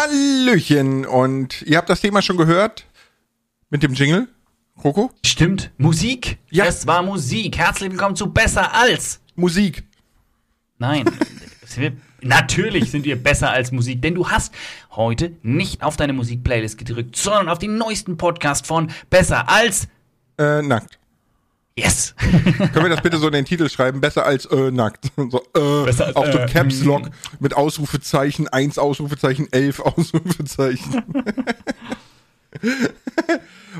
Hallöchen und ihr habt das Thema schon gehört mit dem Jingle, Kroko? Stimmt, Musik. Ja. Es war Musik. Herzlich willkommen zu Besser als. Musik. Nein, natürlich sind wir besser als Musik, denn du hast heute nicht auf deine Musikplaylist gedrückt, sondern auf den neuesten Podcast von Besser als. Äh, nackt. Yes. Können wir das bitte so in den Titel schreiben? Besser als äh, nackt. So, äh, Besser als, auch so äh, Caps Lock mm. mit Ausrufezeichen, eins Ausrufezeichen, elf Ausrufezeichen.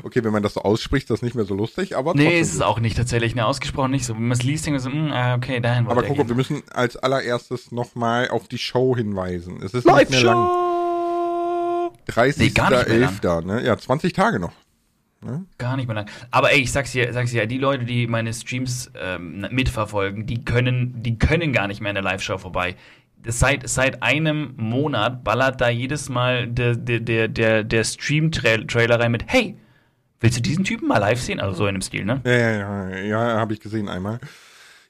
okay, wenn man das so ausspricht, ist das nicht mehr so lustig, aber Nee, ist es auch nicht tatsächlich, ne, ausgesprochen nicht so. Wenn man es liest, denkt man so, hm, ah, okay, dahin Aber er Coco, gehen. wir müssen als allererstes nochmal auf die Show hinweisen. Es ist nicht mehr lang. Live-Show! 30.11. Nee, gar nicht mehr lang. ne? Ja, 20 Tage noch. Gar nicht mehr lang. Aber ey, ich sag's dir, sag's dir, die Leute, die meine Streams ähm, mitverfolgen, die können, die können gar nicht mehr in der Live-Show vorbei. Seit, seit einem Monat ballert da jedes Mal der, der, der, der, der Stream-Trailer rein mit, hey, willst du diesen Typen mal live sehen? Also so in dem Stil, ne? Ja, ja, ja, ja habe ich gesehen einmal.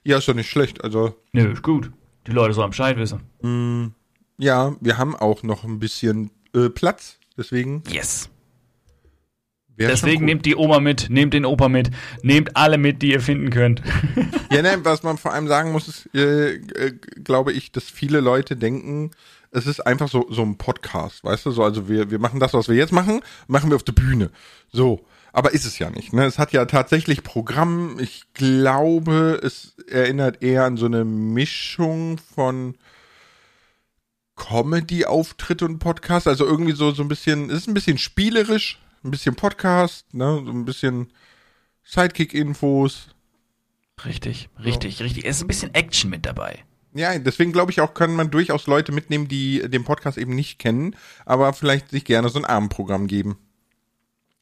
Ja, ist doch nicht schlecht. Also, Nö, ist gut. Die Leute sollen Bescheid wissen. ja, wir haben auch noch ein bisschen äh, Platz. Deswegen. Yes. Schon Deswegen nehmt die Oma mit, nehmt den Opa mit, nehmt alle mit, die ihr finden könnt. Ja, ne, was man vor allem sagen muss, ist, äh, äh, glaube ich, dass viele Leute denken, es ist einfach so, so ein Podcast, weißt du? So, also wir, wir machen das, was wir jetzt machen, machen wir auf der Bühne. So. Aber ist es ja nicht. Ne? Es hat ja tatsächlich Programm. Ich glaube, es erinnert eher an so eine Mischung von Comedy-Auftritt und Podcast. Also irgendwie so, so ein bisschen, es ist ein bisschen spielerisch, ein bisschen Podcast, ne? so ein bisschen Sidekick-Infos. Richtig, richtig, richtig. Es ist ein bisschen Action mit dabei. Ja, deswegen glaube ich auch, kann man durchaus Leute mitnehmen, die den Podcast eben nicht kennen, aber vielleicht sich gerne so ein Abendprogramm geben.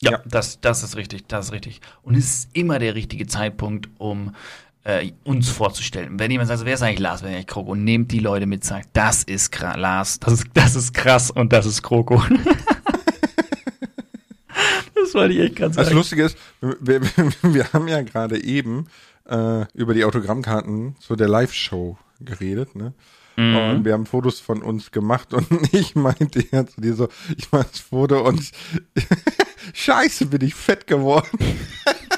Ja, Ja. Das, das ist richtig, das ist richtig. Und es ist immer der richtige Zeitpunkt, um äh, uns vorzustellen. Wenn jemand sagt, so, wer ist eigentlich Lars, wer ist eigentlich Kroko? Und nehmt die Leute mit, sagt, das ist Lars, das ist, das ist krass und das ist Kroko. das wollte ich echt gerade Das sagen. Lustige ist, wir, wir, haben ja gerade eben äh, über die Autogrammkarten zu der Live-Show geredet, ne? Und wir haben Fotos von uns gemacht und ich meinte ja zu dir so, ich mach das Foto und scheiße, bin ich fett geworden.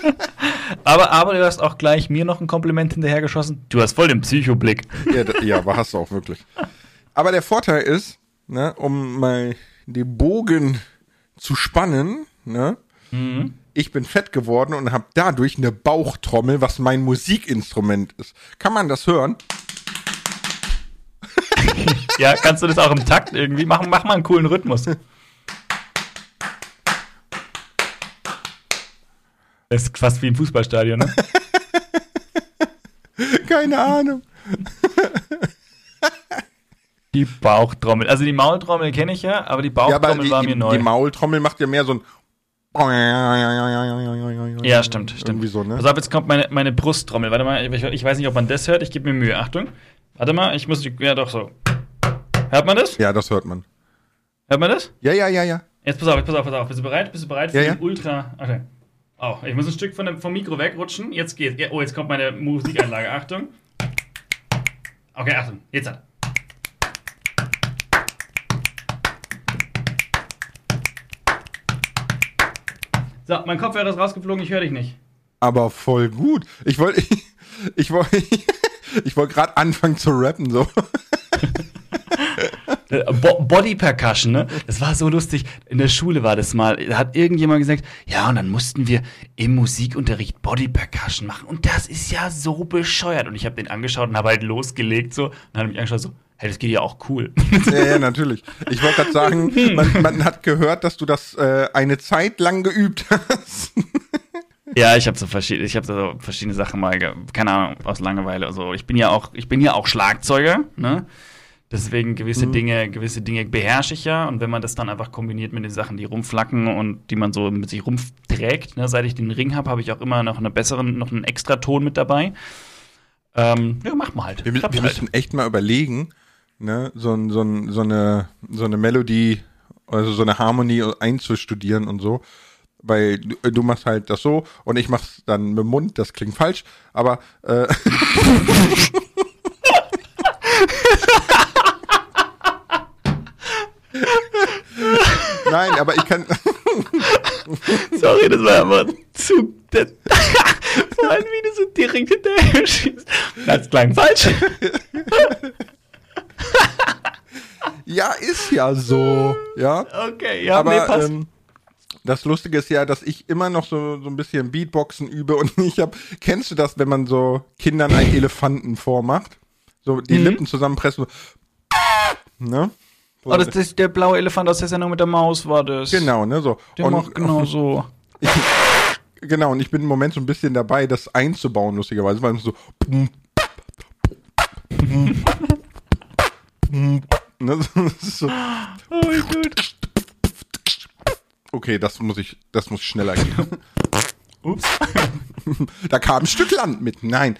aber, aber du hast auch gleich mir noch ein Kompliment hinterhergeschossen. Du hast voll den Psychoblick. Ja, ja, aber hast du auch wirklich. Aber der Vorteil ist, ne, um mal den Bogen zu spannen, ne, ich bin fett geworden und habe dadurch eine Bauchtrommel, was mein Musikinstrument ist. Kann man das hören? Ja, kannst du das auch im Takt irgendwie machen? Mach mal einen coolen Rhythmus. Das ist fast wie ein Fußballstadion, ne? Keine Ahnung. Die Bauchtrommel. Also die Maultrommel kenne ich ja, aber die Ja, aber Bauchtrommel die, war die, mir neu. die Maultrommel macht ja mehr so ein. Ja, stimmt, stimmt. Irgendwie so, ne? Pass auf, jetzt kommt meine, meine Brusttrommel. Warte mal, ich, ich weiß nicht, ob man das hört. Ich gebe mir Mühe. Achtung. Warte mal, ich muss die. Ja, doch so. Hört man das? Ja, das hört man. Hört man das? Ja, ja, ja, ja. Jetzt pass auf, jetzt pass auf, pass auf. Bist du bereit? Bist du bereit für Ja, ja. den Ultra. Okay. Oh, ich muss ein Stück von dem, vom Mikro wegrutschen. Jetzt geht's. Ja, oh, jetzt kommt meine Musikeinlage. Achtung. Okay, Achtung. Jetzt hat. So, mein Kopfhörer ist rausgeflogen, ich höre dich nicht. Aber voll gut. Ich wollte, ich, ich wollte, ich wollte gerade anfangen zu rappen, so. Äh, Bo Body Percussion, ne? Das war so lustig. In der Schule war das mal. Da hat irgendjemand gesagt, ja, und dann mussten wir im Musikunterricht Body Percussion machen. Und das ist ja so bescheuert. Und ich habe den angeschaut und habe halt losgelegt so. Und dann habe mich angeschaut so, hey, das geht ja auch cool. Ja, ja, natürlich. Ich wollte gerade sagen, man, man hat gehört, dass du das äh, eine Zeit lang geübt hast. ja, ich habe so verschiedene, ich habe so verschiedene Sachen mal, keine Ahnung, aus Langeweile. Also ich bin ja auch, ich bin ja auch Schlagzeuger, ne? Deswegen gewisse Dinge, gewisse Dinge beherrsche ich ja. Und wenn man das dann einfach kombiniert mit den Sachen, die rumflacken und die man so mit sich rumträgt, ne, seit ich den Ring habe, habe ich auch immer noch einen besseren, noch einen extra Ton mit dabei. Ähm, ja, macht mal halt. Wir, wir halt. müssen echt mal überlegen, ne, so, so, so eine, so eine Melodie, also so eine Harmonie einzustudieren und so. Weil du, du machst halt das so und ich mach's dann mit dem Mund, das klingt falsch, aber äh, Nein, aber ich kann. Sorry, das war aber zu. Vor allem, wie du so direkt hinterher schießt. Das klang falsch. Ja, ist ja so. Ja. Okay, ja, aber nee, passt. ähm, das Lustige ist ja, dass ich immer noch so, so ein bisschen Beatboxen übe und ich hab, kennst du das, wenn man so Kindern einen Elefanten vormacht? So die Mhm. Lippen zusammenpressen, so, ne? So, oh, das, das, der blaue Elefant aus der Sendung mit der Maus war das. genau, ne, so. Der macht genau so. Genau, und ich bin im Moment so ein bisschen dabei, das einzubauen, lustigerweise, weil so. Ne, so. Oh mein Gott. Okay, das muss ich, das muss schneller gehen. Ups. Da kam ein Stück Land mit. Nein.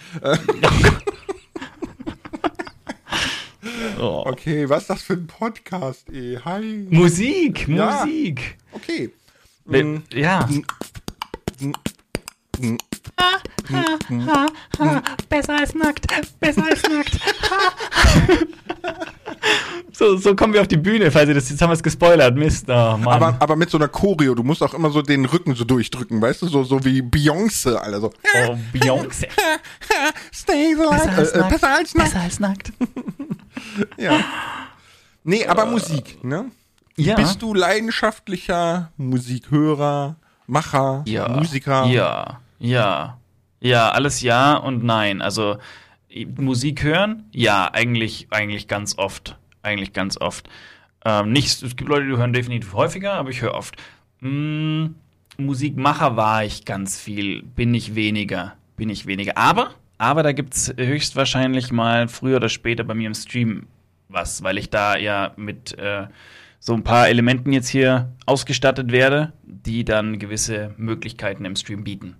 Oh. Okay, was ist das für ein Podcast, ey? Hi. Musik, Ja. Musik. Okay. Hm. Ja. Besser als nackt, besser als nackt. So, so kommen wir auf die Bühne, falls ihr das, jetzt haben wir es gespoilert, Mist, oh. Aber, aber mit so einer Choreo, du musst auch immer so den Rücken so durchdrücken, weißt du, so, so wie Beyoncé, Alter, so. oh, Beyoncé. Stay the light. Äh, äh, besser als nackt. Besser als nackt. Ja. Nee, aber Musik, ne? Ja. Bist du leidenschaftlicher Musikhörer, Macher, ja. Musiker? Ja, ja. Ja, alles ja und nein. Also Musik hören? Ja, eigentlich, eigentlich ganz oft. Eigentlich ganz oft. Ähm, nicht, es gibt Leute, die hören definitiv häufiger, aber ich höre oft. Mm, Musikmacher war ich ganz viel, bin ich weniger. Bin ich weniger. Aber, aber da gibt es höchstwahrscheinlich mal früher oder später bei mir im Stream was, weil ich da ja mit äh, so ein paar Elementen jetzt hier ausgestattet werde, die dann gewisse Möglichkeiten im Stream bieten.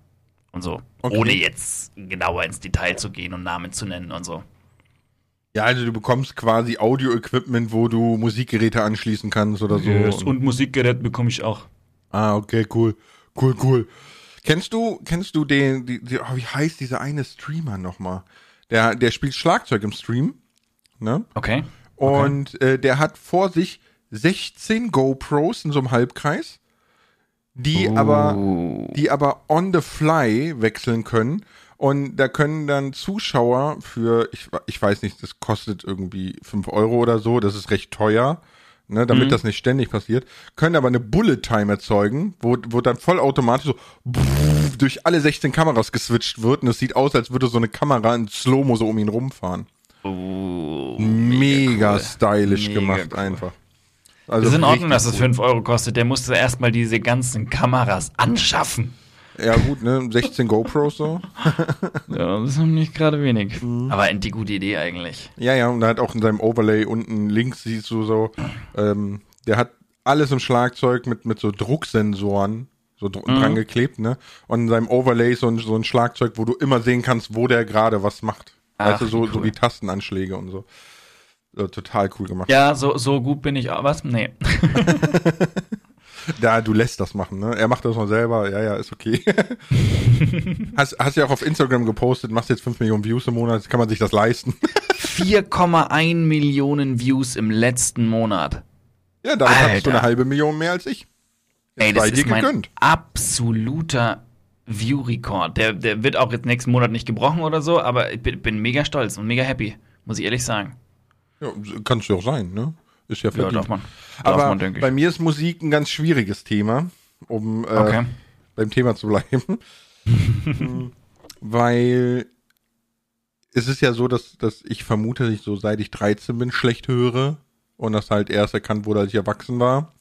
Und so. Okay. Ohne jetzt genauer ins Detail zu gehen und Namen zu nennen und so. Ja, also du bekommst quasi Audio-Equipment, wo du Musikgeräte anschließen kannst oder so. Und Musikgerät bekomme ich auch. Ah, okay, cool. Cool, cool. Kennst du, kennst du den, die, die, oh, wie heißt dieser eine Streamer nochmal? Der, der spielt Schlagzeug im Stream, ne? Okay. Und äh, der hat vor sich 16 GoPros in so einem Halbkreis, die aber, die aber on the fly wechseln können. Und da können dann Zuschauer für, ich, ich weiß nicht, das kostet irgendwie 5 Euro oder so, das ist recht teuer, ne, damit das nicht ständig passiert, können aber eine Bullet Time erzeugen, wo, wo dann vollautomatisch so durch alle 16 Kameras geswitcht wird und es sieht aus, als würde so eine Kamera in Slow-Mo so um ihn rumfahren. Oh, Mega cool. stylisch Mega gemacht cool. einfach. Also Das ist in Ordnung, dass es cool. 5 Euro kostet. Der musste erstmal diese ganzen Kameras anschaffen. Ja gut, ne, 16 GoPros so. Ja, das ist nicht gerade wenig. Aber eine gute Idee eigentlich. Ja, ja, und er hat auch in seinem Overlay unten links siehst du so, ähm, der hat alles im Schlagzeug mit, mit so Drucksensoren so dr dran geklebt, ne? Und in seinem Overlay so ein, so ein Schlagzeug, wo du immer sehen kannst, wo der gerade was macht. Ach, weißt du, so, wie so cool. wie Tastenanschläge und so. So. Total cool gemacht. Ja, so, so gut bin ich auch. Was? Nee. Da, du lässt das machen, ne? Er macht das mal selber, ja, ja, ist okay. hast, hast ja auch auf Instagram gepostet, machst jetzt 5 Millionen Views im Monat, kann man sich das leisten. 4,1 Millionen Views im letzten Monat. ja, damit hattest du Alter. eine halbe Million mehr als ich. Ey, das ist mein gegönnt. absoluter View-Rekord. Der, der wird auch jetzt nächsten Monat nicht gebrochen oder so, aber ich bin, bin mega stolz und mega happy, muss ich ehrlich sagen. Ja, kannst du auch sein, ne? Ist ja Ja, verdient. darf man. Darf Aber man, denke bei mir ist Musik ein ganz schwieriges Thema, um äh, Okay. beim Thema zu bleiben. Weil es ist ja so, dass, dass ich vermute, dass ich so seit ich 13 bin schlecht höre und das halt erst erkannt wurde, als ich erwachsen war.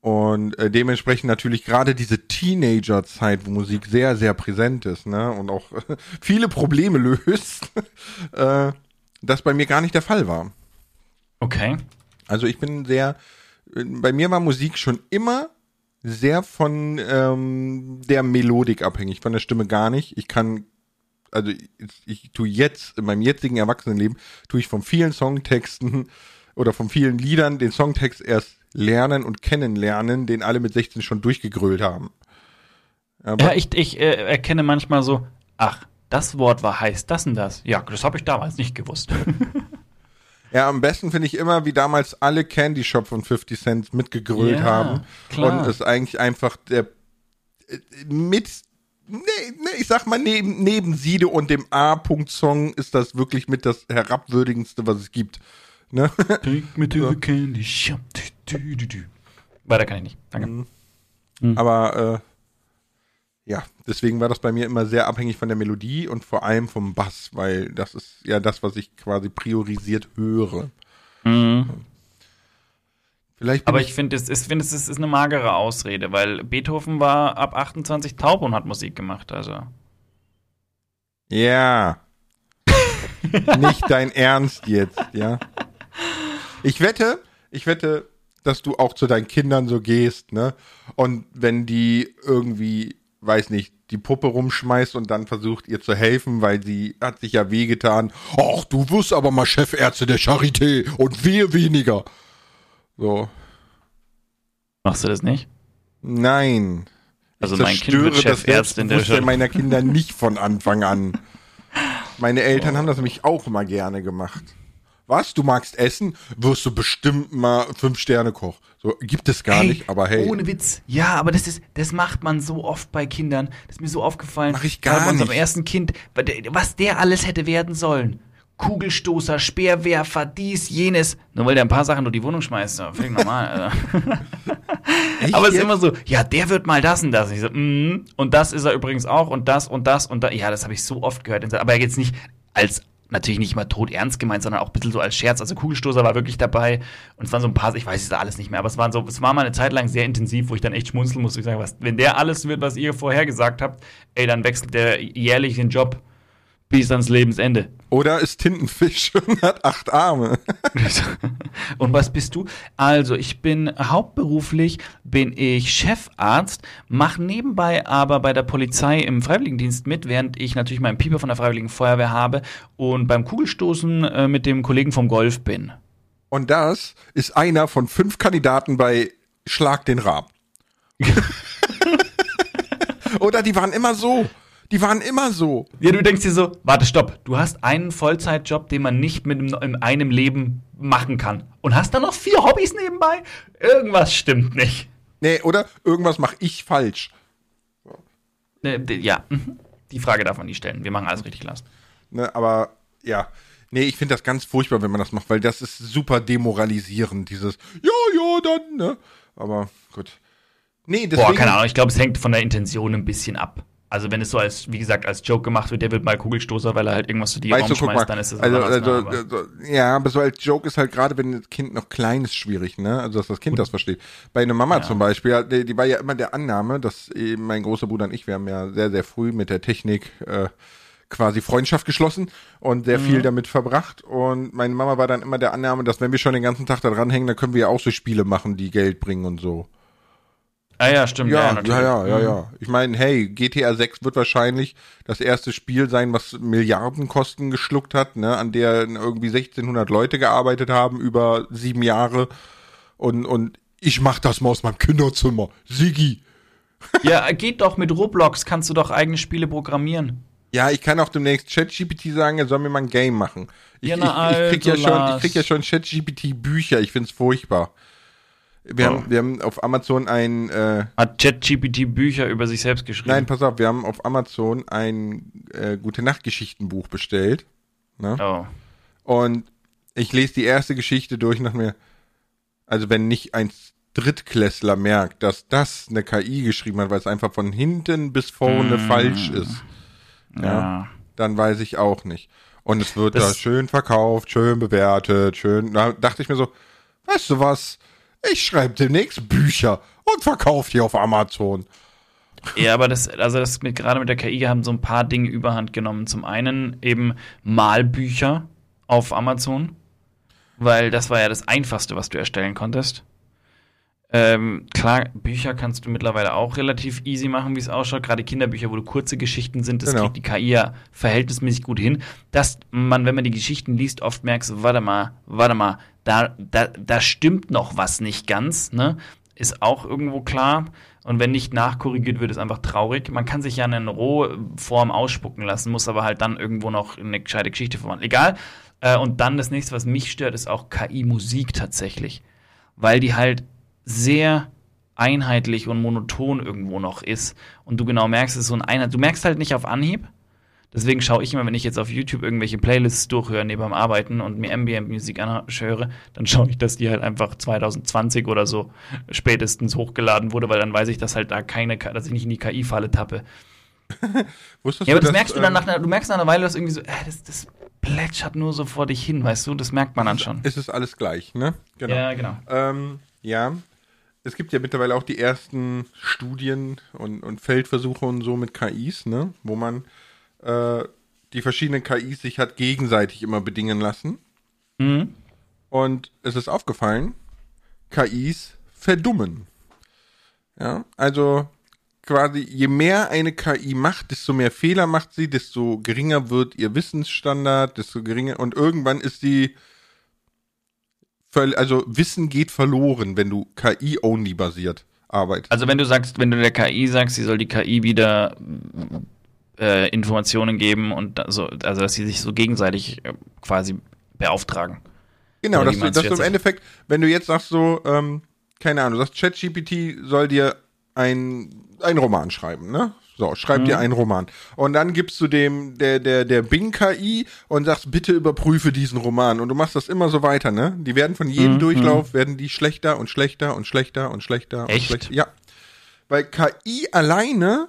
Und äh, dementsprechend natürlich gerade diese Teenager-Zeit, wo Musik sehr, sehr präsent ist, ne, und auch viele Probleme löst, äh, das bei mir gar nicht der Fall war. Okay. Also ich bin sehr, bei mir war Musik schon immer sehr von ähm, der Melodik abhängig, von der Stimme gar nicht. Ich kann, also ich, ich tue jetzt, in meinem jetzigen Erwachsenenleben, tue ich von vielen Songtexten oder von vielen Liedern den Songtext erst lernen und kennenlernen, den alle mit 16 schon durchgegrölt haben. Aber, Ja, ich, ich äh, erkenne manchmal so, ach, das Wort war heißt das und das. Ja, das habe ich damals nicht gewusst. Ja, am besten finde ich immer, wie damals alle Candy Shop von 50 Cent mitgegrölt Ja, haben. klar. Und es eigentlich einfach der mit Nee, nee, ich sag mal, neben, neben Siede und dem A-Punkt-Song ist das wirklich mit das herabwürdigendste, was es gibt. Ne? Take me to the candy shop. Du, du, du, du. Weiter kann ich nicht. Danke. Mhm. Aber äh, ja, deswegen war das bei mir immer sehr abhängig von der Melodie und vor allem vom Bass, weil das ist ja das, was ich quasi priorisiert höre. Mhm. Vielleicht Aber ich finde, es, ist- finde, es ist ist eine magere Ausrede, weil Beethoven war ab 28 taub und hat Musik gemacht. Also. Ja. Nicht dein Ernst jetzt, ja. Ich wette, ich wette, dass du auch zu deinen Kindern so gehst, ne? Und wenn die irgendwie, weiß nicht, die Puppe rumschmeißt und dann versucht ihr zu helfen, weil sie hat sich ja wehgetan. Ach, du wirst aber mal Chefärzte der Charité und wir weniger. So. Machst du das nicht? Nein. Also Ich mein Kind wird zerstöre das Chefärztin der Selbstbewusstsein meiner Kinder nicht von Anfang an. Meine Eltern haben das nämlich auch immer gerne gemacht. Was? Du magst essen? Wirst du bestimmt mal Fünf-Sterne-Koch. So, gibt es gar nicht, aber hey. Ohne Witz. Ja, aber das ist, das macht man so oft bei Kindern. Das ist mir so aufgefallen. Mach ich gar bei unserem nicht. ersten Kind, was der alles hätte werden sollen. Kugelstoßer, Speerwerfer, dies, jenes. Nur weil der ein paar Sachen durch die Wohnung schmeißt. Völlig normal. Echt Aber es ist immer so, ja, der wird mal das und das. Ich so, mm, und das ist er übrigens auch und das und das und das. Ja, das habe ich so oft gehört. Aber jetzt nicht als, natürlich nicht mal tot ernst gemeint, sondern auch ein bisschen so als Scherz. Also Kugelstoßer war wirklich dabei und es waren so ein paar, ich weiß es alles nicht mehr, aber es waren so, es war mal eine Zeit lang sehr intensiv, wo ich dann echt schmunzeln musste. Ich sage, was, wenn der alles wird, was ihr vorher gesagt habt, ey, dann wechselt der jährlich den Job bis ans Lebensende. Oder ist Tintenfisch und hat acht Arme. Und was bist du? Also, ich bin hauptberuflich bin ich Chefarzt, mache nebenbei aber bei der Polizei im Freiwilligendienst mit, während ich natürlich meinen Pieper von der Freiwilligen Feuerwehr habe und beim Kugelstoßen äh, mit dem Kollegen vom Golf bin. Und das ist einer von fünf Kandidaten bei Schlag den Raab. Oder die waren immer so. Die waren immer so. Ja, du denkst dir so, warte, stopp, du hast einen Vollzeitjob, den man nicht mit einem, in einem Leben machen kann und hast dann noch vier Hobbys nebenbei? Irgendwas stimmt nicht. Nee, oder irgendwas mache ich falsch. D- ja, mhm. die Frage darf man nicht stellen. Wir machen alles richtig, Lars. Ne, aber ja. Nee, ich finde das ganz furchtbar, wenn man das macht, weil das ist super demoralisierend, dieses Ja, ja, dann, ne? Aber gut. Nee, deswegen. Boah, keine Ahnung, ich glaube, es hängt von der Intention ein bisschen ab. Also wenn es so als, wie gesagt, als Joke gemacht wird, der wird mal Kugelstoßer, weil er halt irgendwas zu dir Weißt du, mal, dann ist das also, also, also, ja, aber so als Joke ist halt gerade, wenn das Kind noch klein ist, schwierig, ne? Also, dass das Kind das versteht. Bei einer Mama zum Beispiel, ja, die, die war ja immer der Annahme, dass eben mein großer Bruder und ich, wir haben ja sehr, sehr früh mit der Technik äh, quasi Freundschaft geschlossen und sehr Mhm. viel damit verbracht. Und meine Mama war dann immer der Annahme, dass wenn wir schon den ganzen Tag da dranhängen, dann können wir ja auch so Spiele machen, die Geld bringen und so. Ah ja, stimmt. Ja, ja, natürlich. ja, ja, Mhm. ja. Ich meine, hey, GTA 6 wird wahrscheinlich das erste Spiel sein, was Milliardenkosten geschluckt hat, ne, an der irgendwie 1600 Leute gearbeitet haben über sieben Jahre. Und, und ich mach das mal aus meinem Kinderzimmer. Sigi. Ja, geht doch mit Roblox, kannst du doch eigene Spiele programmieren. Ja, ich kann auch demnächst ChatGPT sagen, er soll mir mal ein Game machen. Ich, Ja, na ich, ich, krieg ja also, schon, ich krieg ja schon ChatGPT Bücher. Ich find's furchtbar. Wir, Oh. haben, wir haben auf Amazon ein, äh, Hat ChatGPT Bücher über sich selbst geschrieben. Nein, pass auf, wir haben auf Amazon ein äh, Gute Nacht Geschichtenbuch bestellt. Ne? Oh. Und ich lese die erste Geschichte durch nach mir. Also wenn nicht ein Drittklässler merkt, dass das eine KI geschrieben hat, weil es einfach von hinten bis vorne Mm. falsch ist, Ja. dann weiß ich auch nicht. Und es wird Das- da schön verkauft, schön bewertet, schön. Da dachte ich mir so, weißt du was? Ich schreibe demnächst Bücher und verkaufe die auf Amazon. Ja, aber das, also das mit, gerade mit der KI haben so ein paar Dinge überhand genommen. Zum einen eben Malbücher auf Amazon, weil das war ja das Einfachste, was du erstellen konntest. Ähm, klar, Bücher kannst du mittlerweile auch relativ easy machen, wie es ausschaut. Gerade Kinderbücher, wo du kurze Geschichten sind, das Genau. kriegt die KI ja verhältnismäßig gut hin. Dass man, wenn man die Geschichten liest, oft merkt, warte mal, warte mal, da, da, da stimmt noch was nicht ganz, ne? Ist auch irgendwo klar. Und wenn nicht nachkorrigiert wird, ist einfach traurig. Man kann sich ja eine Rohform ausspucken lassen, muss aber halt dann irgendwo noch eine gescheite Geschichte verwandeln. Egal. Äh, und dann das nächste, was mich stört, ist auch KI-Musik tatsächlich. Weil die halt sehr einheitlich und monoton irgendwo noch ist. Und du genau merkst, es ist so ein Einheit. Du merkst halt nicht auf Anhieb. Deswegen schaue ich immer, wenn ich jetzt auf YouTube irgendwelche Playlists durchhöre neben dem Arbeiten und mir Ambient-Musik anhöre, dann schaue ich, dass die halt einfach 2020 oder so spätestens hochgeladen wurde, weil dann weiß ich, dass halt da keine, dass ich nicht in die KI-Falle tappe. Wusstest Ja, aber du, das dass, merkst du dann ähm, nach einer, du merkst nach einer Weile, dass irgendwie so, äh, das, das plätschert nur so vor dich hin, weißt du? Das merkt man dann schon. Es ist alles gleich, ne? Genau. Ja, genau. Ähm, ja. Es gibt ja mittlerweile auch die ersten Studien und, und Feldversuche und so mit KIs, ne? Wo man äh, die verschiedenen KIs sich hat gegenseitig immer bedingen lassen. Mhm. Und es ist aufgefallen, KIs verdummen. Ja, also quasi je mehr eine KI macht, desto mehr Fehler macht sie, desto geringer wird ihr Wissensstandard, desto geringer und irgendwann ist sie also Wissen geht verloren, wenn du KI-only basiert arbeitest. Also wenn du sagst, wenn du der KI sagst, sie soll die KI wieder äh, Informationen geben und da- so, also dass sie sich so gegenseitig äh, quasi beauftragen. Genau, dass du, dass du im? Endeffekt, wenn du jetzt sagst so, ähm, keine Ahnung, du sagst ChatGPT soll dir ein, ein Roman schreiben, ne? So, schreib Mhm. dir einen Roman. Und dann gibst du dem, der, der, der Bing-KI und sagst, bitte überprüfe diesen Roman. Und du machst das immer so weiter, ne? Die werden von jedem Mhm. Durchlauf, werden die schlechter und schlechter und schlechter und schlechter und Echt? schlechter. Ja. Weil KI alleine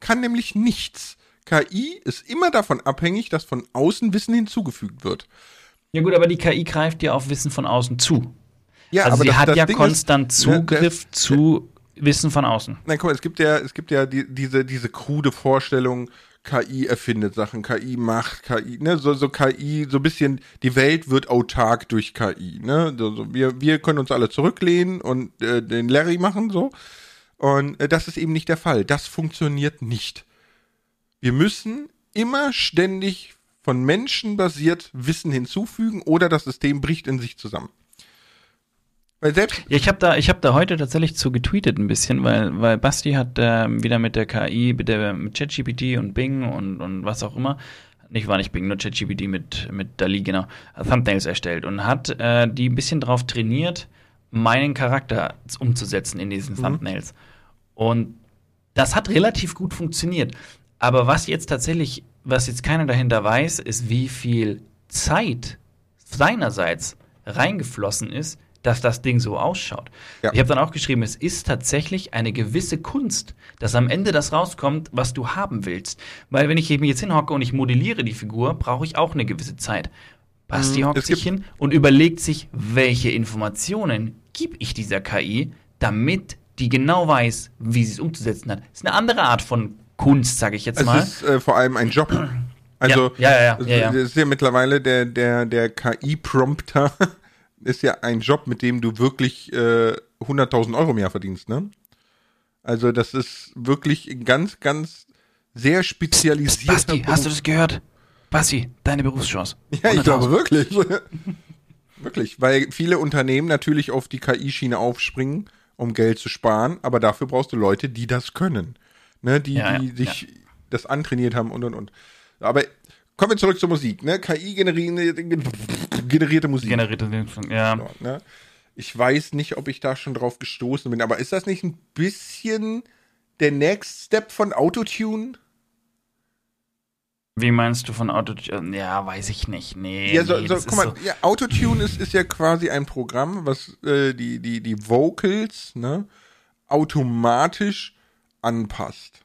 kann nämlich nichts. KI ist immer davon abhängig, dass von außen Wissen hinzugefügt wird. Ja gut, aber die KI greift ja auf Wissen von außen zu. Ja, also sie das- hat das ja Ding ist, konstant ne, Zugriff das- zu Wissen von außen. Nein, guck mal, es gibt ja, es gibt ja die, diese, diese krude Vorstellung, KI erfindet Sachen, KI macht, KI, ne, so, so KI, so ein bisschen, die Welt wird autark durch KI, ne, so, wir, wir können uns alle zurücklehnen und äh, den Larry machen, so. Und äh, das ist eben nicht der Fall. Das funktioniert nicht. Wir müssen immer ständig von Menschen basiert Wissen hinzufügen oder das System bricht in sich zusammen. Weil selbst, Ja, ich habe da, ich habe da heute tatsächlich zu getweetet ein bisschen, weil, weil Basti hat ähm, wieder mit der KI, mit der mit ChatGPT und Bing und, und was auch immer, nicht war nicht Bing, nur ChatGPT mit mit Dali genau, Thumbnails erstellt und hat äh, die ein bisschen drauf trainiert, meinen Charakter umzusetzen in diesen Thumbnails. Und das hat relativ gut funktioniert. Aber was jetzt tatsächlich, was jetzt keiner dahinter weiß, ist, wie viel Zeit seinerseits reingeflossen ist, dass das Ding so ausschaut. Ja. Ich habe dann auch geschrieben, es ist tatsächlich eine gewisse Kunst, dass am Ende das rauskommt, was du haben willst. Weil wenn ich mich jetzt hinhocke und ich modelliere die Figur, brauche ich auch eine gewisse Zeit. Basti Mhm. hockt Es sich hin und überlegt sich, welche Informationen gebe ich dieser KI, damit die genau weiß, wie sie es umzusetzen hat. Das ist eine andere Art von Kunst, sage ich jetzt es mal. ist äh, vor allem ein Job. Also, Ja, ja, ja, es ja, ja. ist ja mittlerweile der, der, der KI-Prompter ist ja ein Job, mit dem du wirklich äh, 100.000 Euro im Jahr verdienst, ne? Also, das ist wirklich ein ganz, ganz sehr spezialisierter Basti, hast du das gehört? Basti, deine Berufschance. Ja, ich 100.000. glaube wirklich. wirklich, weil viele Unternehmen natürlich auf die KI-Schiene aufspringen, um Geld zu sparen, aber dafür brauchst du Leute, die das können. Ne, die, Ja, ja, die sich das antrainiert haben und und und. Aber kommen wir zurück zur Musik, ne? KI generierte, generierte Musik. Generierte ja. Ja, ne? Ich weiß nicht, ob ich da schon drauf gestoßen bin, aber ist das nicht ein bisschen der Next Step von Autotune? Wie meinst du von Auto? Ja, weiß ich nicht. Nee. Ja, so, nee, so, guck mal, so- ja, Autotune ist, ist ja quasi ein Programm, was äh, die, die, die Vocals ne, automatisch anpasst.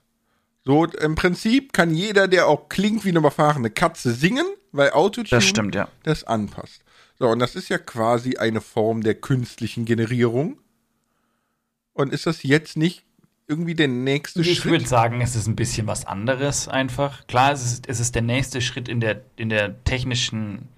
So, im Prinzip kann jeder, der auch klingt wie eine überfahrene Katze, singen, weil Autotune Das stimmt, ja. das anpasst. So, und das ist ja quasi eine Form der künstlichen Generierung. Und ist das jetzt nicht irgendwie der nächste Ich würde Schritt? sagen, es ist ein bisschen was anderes einfach. Klar, es ist, es ist der nächste Schritt in der, in der technischen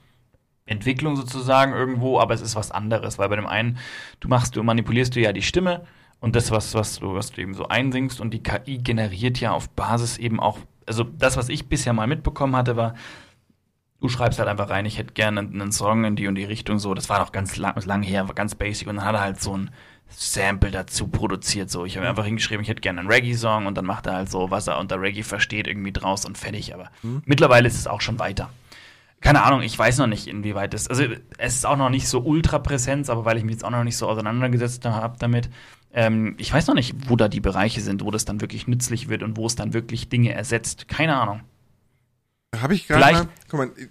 Entwicklung sozusagen irgendwo, aber es ist was anderes, weil bei dem einen, du machst, du manipulierst du ja die Stimme und das, was, was, du, was du eben so einsingst und die KI generiert ja auf Basis eben auch, also das, was ich bisher mal mitbekommen hatte, war, du schreibst halt einfach rein, ich hätte gerne einen Song in die und die Richtung so, das war doch ganz lang, lang her, war ganz basic und dann hat er halt so ein Sample dazu produziert, so. Ich habe einfach hingeschrieben, ich hätte gerne einen Reggae-Song und dann macht er halt so, was er unter Reggae versteht, irgendwie draus und fertig, aber mittlerweile ist es auch schon weiter. keine Ahnung, ich weiß noch nicht, inwieweit das. Also, es ist auch noch nicht so ultra Präsenz, aber weil ich mich jetzt auch noch nicht so auseinandergesetzt habe damit, ähm, ich weiß noch nicht, wo da die Bereiche sind, wo das dann wirklich nützlich wird und wo es dann wirklich Dinge ersetzt. Keine Ahnung. Habe ich gerade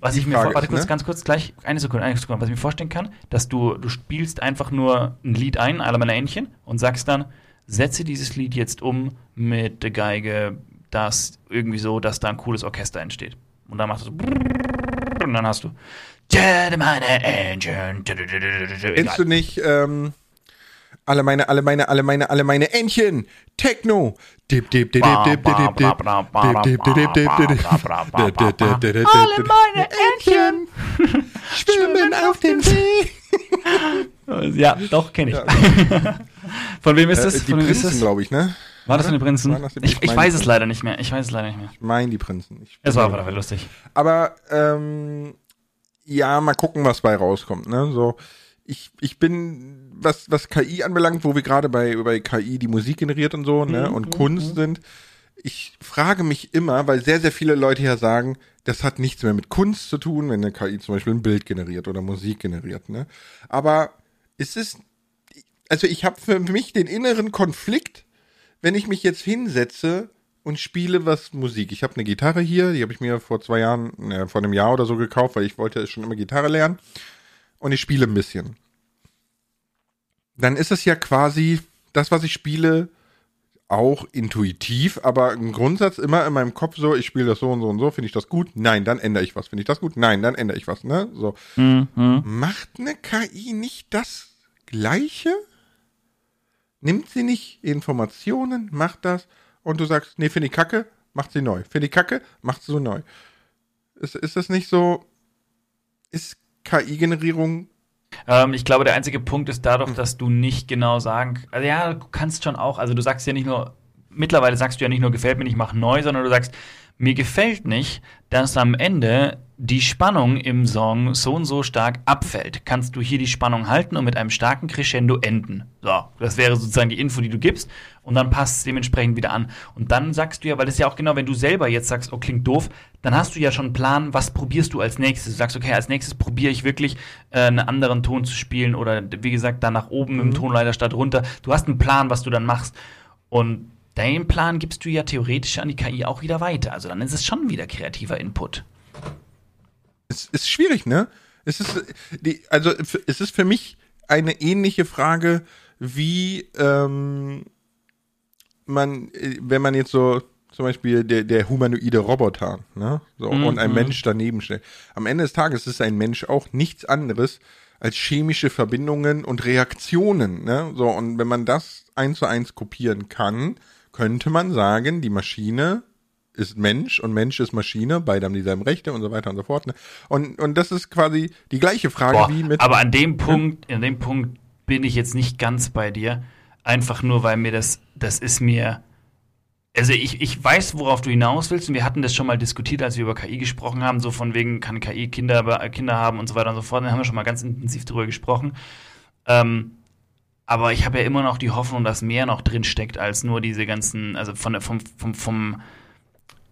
Was ich mir vor, warte kurz, ne? ganz kurz, gleich, eine Sekunde, eine Sekunde, was ich mir vorstellen kann, dass du, du spielst einfach nur ein Lied ein, alle meine Entchen, und sagst dann, setze dieses Lied jetzt um mit der Geige, dass irgendwie so, dass da ein cooles Orchester entsteht. Und dann machst du so, und dann hast du, Kennst du nicht, ähm, alle meine, alle meine, alle meine, alle meine Entchen. Techno. Alle meine Entchen schwimmen auf dem See. Ja, doch, kenne ich. Ja. Von wem ist das? Äh, die Von wem Prinzen, glaube ich, ne? War das von den Prinzen? Ich, ich weiß es leider nicht mehr. Ich weiß es leider nicht mehr. Ich meine die Prinzen. Ich es war aber lustig. Aber, ähm, ja, mal gucken, was bei rauskommt, ne? So ich, ich bin, was, was KI anbelangt, wo wir gerade bei, bei KI die Musik generiert und so, ne, und Kunst sind, ich frage mich immer, weil sehr, sehr viele Leute ja sagen, das hat nichts mehr mit Kunst zu tun, wenn eine KI zum Beispiel ein Bild generiert oder Musik generiert, ne? Aber es ist, also ich habe für mich den inneren Konflikt, wenn ich mich jetzt hinsetze und spiele was Musik. Ich habe eine Gitarre hier, die habe ich mir vor zwei Jahren, ne, vor einem Jahr oder so gekauft, weil ich wollte schon immer Gitarre lernen. Und ich spiele ein bisschen. Dann ist es ja quasi das, was ich spiele, auch intuitiv, aber im Grundsatz immer in meinem Kopf so, ich spiele das so und so und so, finde ich das gut? Nein, dann ändere ich was. Finde ich das gut? Nein, dann ändere ich was, ne? So. Macht eine KI nicht das Gleiche? Nimmt sie nicht Informationen, macht das und du sagst, nee, finde ich kacke, macht sie neu. Finde ich kacke, macht sie so neu. Ist, ist das nicht so, ist KI-Generierung Ähm, ich glaube, der einzige Punkt ist dadurch, dass du nicht genau sagen, also ja, du kannst schon auch, also du sagst ja nicht nur, mittlerweile sagst du ja nicht nur gefällt mir nicht, mach neu, sondern du sagst, mir gefällt nicht, dass am Ende die Spannung im Song so und so stark abfällt. Kannst du hier die Spannung halten und mit einem starken Crescendo enden? So, das wäre sozusagen die Info, die du gibst und dann passt es dementsprechend wieder an. Und dann sagst du ja, weil das ist ja auch genau, wenn du selber jetzt sagst, oh, klingt doof, dann hast du ja schon einen Plan, was probierst du als nächstes. Du sagst, okay, als nächstes probiere ich wirklich äh, einen anderen Ton zu spielen oder wie gesagt, dann nach oben im Tonleiter statt runter. Du hast einen Plan, was du dann machst. Und deinen Plan gibst du ja theoretisch an die KI auch wieder weiter. Also dann ist es schon wieder kreativer Input. Es ist schwierig, ne? Es ist, die, also es ist für mich eine ähnliche Frage, wie ähm, man, äh, wenn man jetzt so zum Beispiel der, der humanoide Roboter, ne? So, Mhm, und ein mhm. Mensch daneben stellt. Am Ende des Tages ist ein Mensch auch nichts anderes als chemische Verbindungen und Reaktionen, ne? So, und wenn man das eins zu eins kopieren kann, könnte man sagen, die Maschine ist Mensch und Mensch ist Maschine, beide haben dieselben Rechte und so weiter und so fort. Ne? Und, und das ist quasi die gleiche Frage Boah, wie mit. aber an dem Punkt, an dem Punkt bin ich jetzt nicht ganz bei dir. Einfach nur, weil mir das, das ist mir. Also ich, ich weiß, worauf du hinaus willst, und wir hatten das schon mal diskutiert, als wir über KI gesprochen haben, so von wegen, kann KI Kinder, Kinder haben und so weiter und so fort. Da haben wir schon mal ganz intensiv drüber gesprochen. Ähm, aber ich habe ja immer noch die Hoffnung, dass mehr noch drin steckt als nur diese ganzen, also von vom, vom, vom,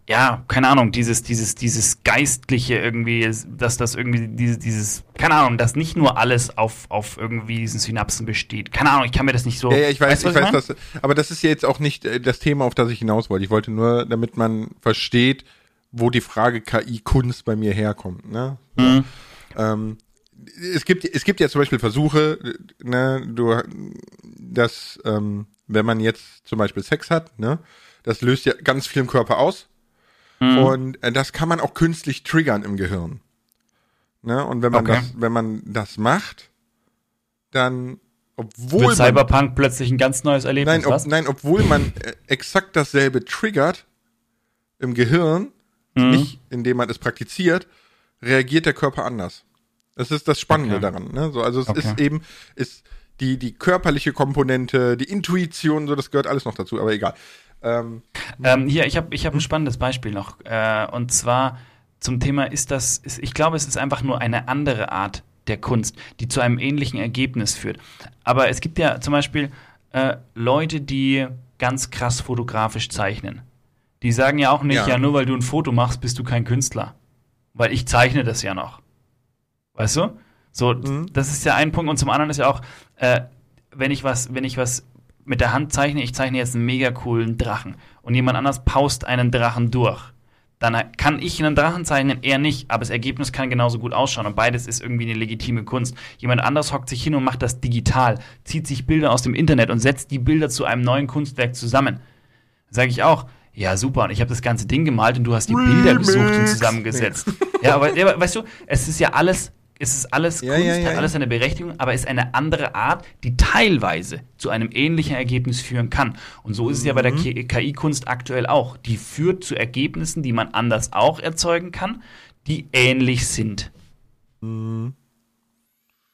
ja, keine Ahnung, dieses, dieses, dieses Geistliche irgendwie, dass das irgendwie dieses, dieses, keine Ahnung, dass nicht nur alles auf, auf irgendwie diesen Synapsen besteht. Keine Ahnung, ich kann mir das nicht so. ja, ja, ich weiß, Weißt ich weiß, dass, aber das ist ja jetzt auch nicht äh, das Thema, auf das ich hinaus wollte. Ich wollte nur, damit man versteht, wo die Frage KI-Kunst bei mir herkommt. Ne? Mhm. Ähm, es gibt, es gibt ja zum Beispiel Versuche, ne, du, dass, ähm, wenn man jetzt zum Beispiel Sex hat, ne, das löst ja ganz viel im Körper aus. Mhm. Und äh, das kann man auch künstlich triggern im Gehirn. Ne? Und wenn man Okay. das, wenn man das macht, dann, obwohl Wird man, Cyberpunk plötzlich ein ganz neues Erlebnis, nein, ob, was? nein, obwohl man äh, exakt dasselbe triggert im Gehirn, Mhm. nicht indem man es praktiziert, reagiert der Körper anders. Das ist das Spannende Okay. daran. Ne? So, also es Okay. ist eben, ist die, die körperliche Komponente, die Intuition, so das gehört alles noch dazu, aber egal. Ähm, Ähm, hier, ich habe ich hab ein spannendes Beispiel noch. Äh, und zwar zum Thema ist das, ist, ich glaube, es ist einfach nur eine andere Art der Kunst, die zu einem ähnlichen Ergebnis führt. Aber es gibt ja zum Beispiel äh, Leute, die ganz krass fotografisch zeichnen. Die sagen ja auch nicht, Ja. ja, nur weil du ein Foto machst, bist du kein Künstler. weil ich zeichne das ja noch. Weißt du? So, mhm. das ist ja ein Punkt. Und zum anderen ist ja auch, äh, wenn ich was, wenn ich was mit der Hand zeichne, ich zeichne jetzt einen mega coolen Drachen und jemand anders paust einen Drachen durch, dann kann ich einen Drachen zeichnen, er nicht, aber das Ergebnis kann genauso gut ausschauen und beides ist irgendwie eine legitime Kunst. Jemand anders hockt sich hin und macht das digital, zieht sich Bilder aus dem Internet und setzt die Bilder zu einem neuen Kunstwerk zusammen. Sage ich auch, ja, super. Und ich habe das ganze Ding gemalt und du hast die. Bilder besucht und zusammengesetzt. ja, aber weißt du, es ist ja alles es ist alles ja, Kunst, ja, ja, hat alles eine Berechtigung, aber ist eine andere Art, die teilweise zu einem ähnlichen Ergebnis führen kann. Und so ist es ja bei der mhm. KI-Kunst aktuell auch. Die führt zu Ergebnissen, die man anders auch erzeugen kann, die ähnlich sind. Mhm.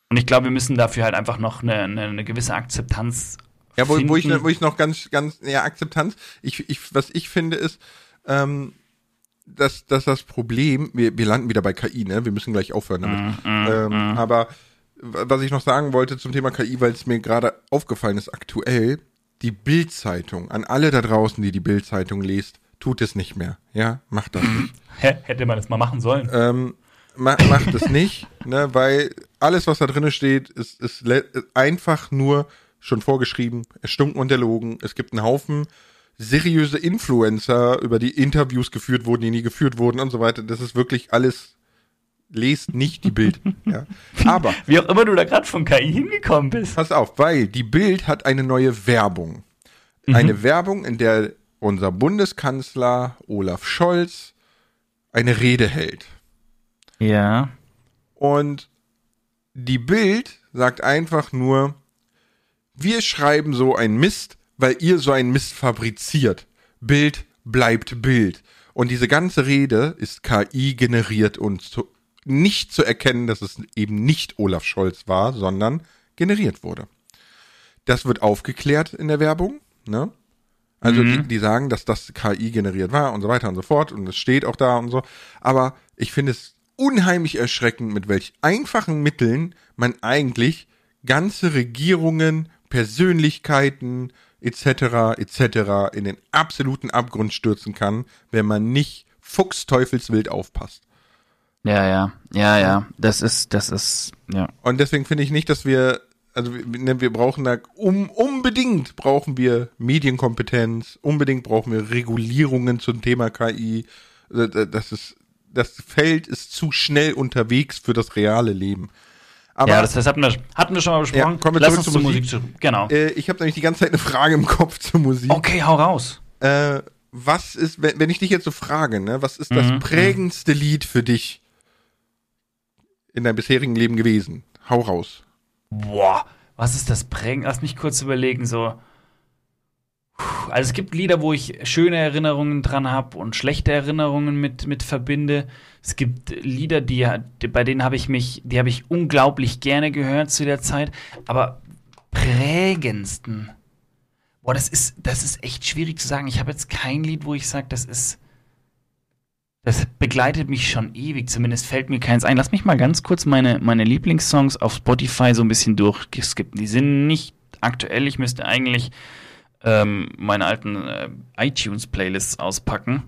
Und ich glaube, wir müssen dafür halt einfach noch eine, eine, eine gewisse Akzeptanz ja, wo, wo, ich, wo ich noch ganz, ganz, ja, Akzeptanz, ich, ich, was ich finde ist, ähm, dass, dass das Problem, wir, wir landen wieder bei KI, ne? Wir müssen gleich aufhören damit. Mm, mm, ähm, mm. Aber was ich noch sagen wollte zum Thema KI, weil es mir gerade aufgefallen ist, aktuell, die Bildzeitung, an alle da draußen, die die Bildzeitung liest, tut es nicht mehr. Ja, macht das nicht. Hätte man das mal machen sollen. Ähm, ma macht es nicht, ne, weil alles, was da drin steht, ist, ist einfach nur schon vorgeschrieben, erstunken und erlogen. Es gibt einen Haufen seriöse Influencer, über die Interviews geführt wurden, die nie geführt wurden und so weiter. Das ist wirklich alles. Lest nicht die Bild. ja. Aber. Wie auch immer du da gerade von KI hingekommen bist. Pass auf, weil die Bild hat eine neue Werbung. Mhm. Eine Werbung, in der unser Bundeskanzler Olaf Scholz eine Rede hält. Ja. Und die Bild sagt einfach nur, wir schreiben so ein Mist, weil ihr so einen Mist fabriziert. Bild bleibt Bild. Und diese ganze Rede ist KI generiert und zu, nicht zu erkennen, dass es eben nicht Olaf Scholz war, sondern generiert wurde. Das wird aufgeklärt in der Werbung, ne? Also mhm. die, die sagen, dass das KI generiert war und so weiter und so fort und es steht auch da und so. Aber ich finde es unheimlich erschreckend, mit welch einfachen Mitteln man eigentlich ganze Regierungen, Persönlichkeiten, etc. etc. in den absoluten Abgrund stürzen kann, wenn man nicht fuchsteufelswild aufpasst. Ja, ja, ja, ja. Das ist, das ist, ja. Und deswegen finde ich nicht, dass wir, also wir, ne, wir brauchen da, um, unbedingt brauchen wir Medienkompetenz, unbedingt brauchen wir Regulierungen zum Thema KI. Das ist, das Feld ist zu schnell unterwegs für das reale Leben. Aber, ja, das, das hatten, wir, hatten wir schon mal besprochen. Ja, kommen wir Lass zurück uns zur Musik. Musik. Genau. Äh, ich habe nämlich die ganze Zeit eine Frage im Kopf zur Musik. Okay, hau raus. Äh, was ist, wenn, wenn ich dich jetzt so frage, ne, was ist das mhm, prägendste Lied für dich in deinem bisherigen Leben gewesen? Hau raus. Boah, was ist das prägend? Lass mich kurz überlegen, so. Also es gibt Lieder, wo ich schöne Erinnerungen dran habe und schlechte Erinnerungen mit, mit verbinde. Es gibt Lieder, die, bei denen habe ich mich, die habe ich unglaublich gerne gehört zu der Zeit. Aber prägendsten. Boah, das ist, das ist echt schwierig zu sagen. Ich habe jetzt kein Lied, wo ich sage, das ist. Das begleitet mich schon ewig, zumindest fällt mir keins ein. Lass mich mal ganz kurz meine, meine Lieblingssongs auf Spotify so ein bisschen durchskippen. Die sind nicht aktuell. Ich müsste eigentlich ähm, meine alten äh, iTunes-Playlists auspacken.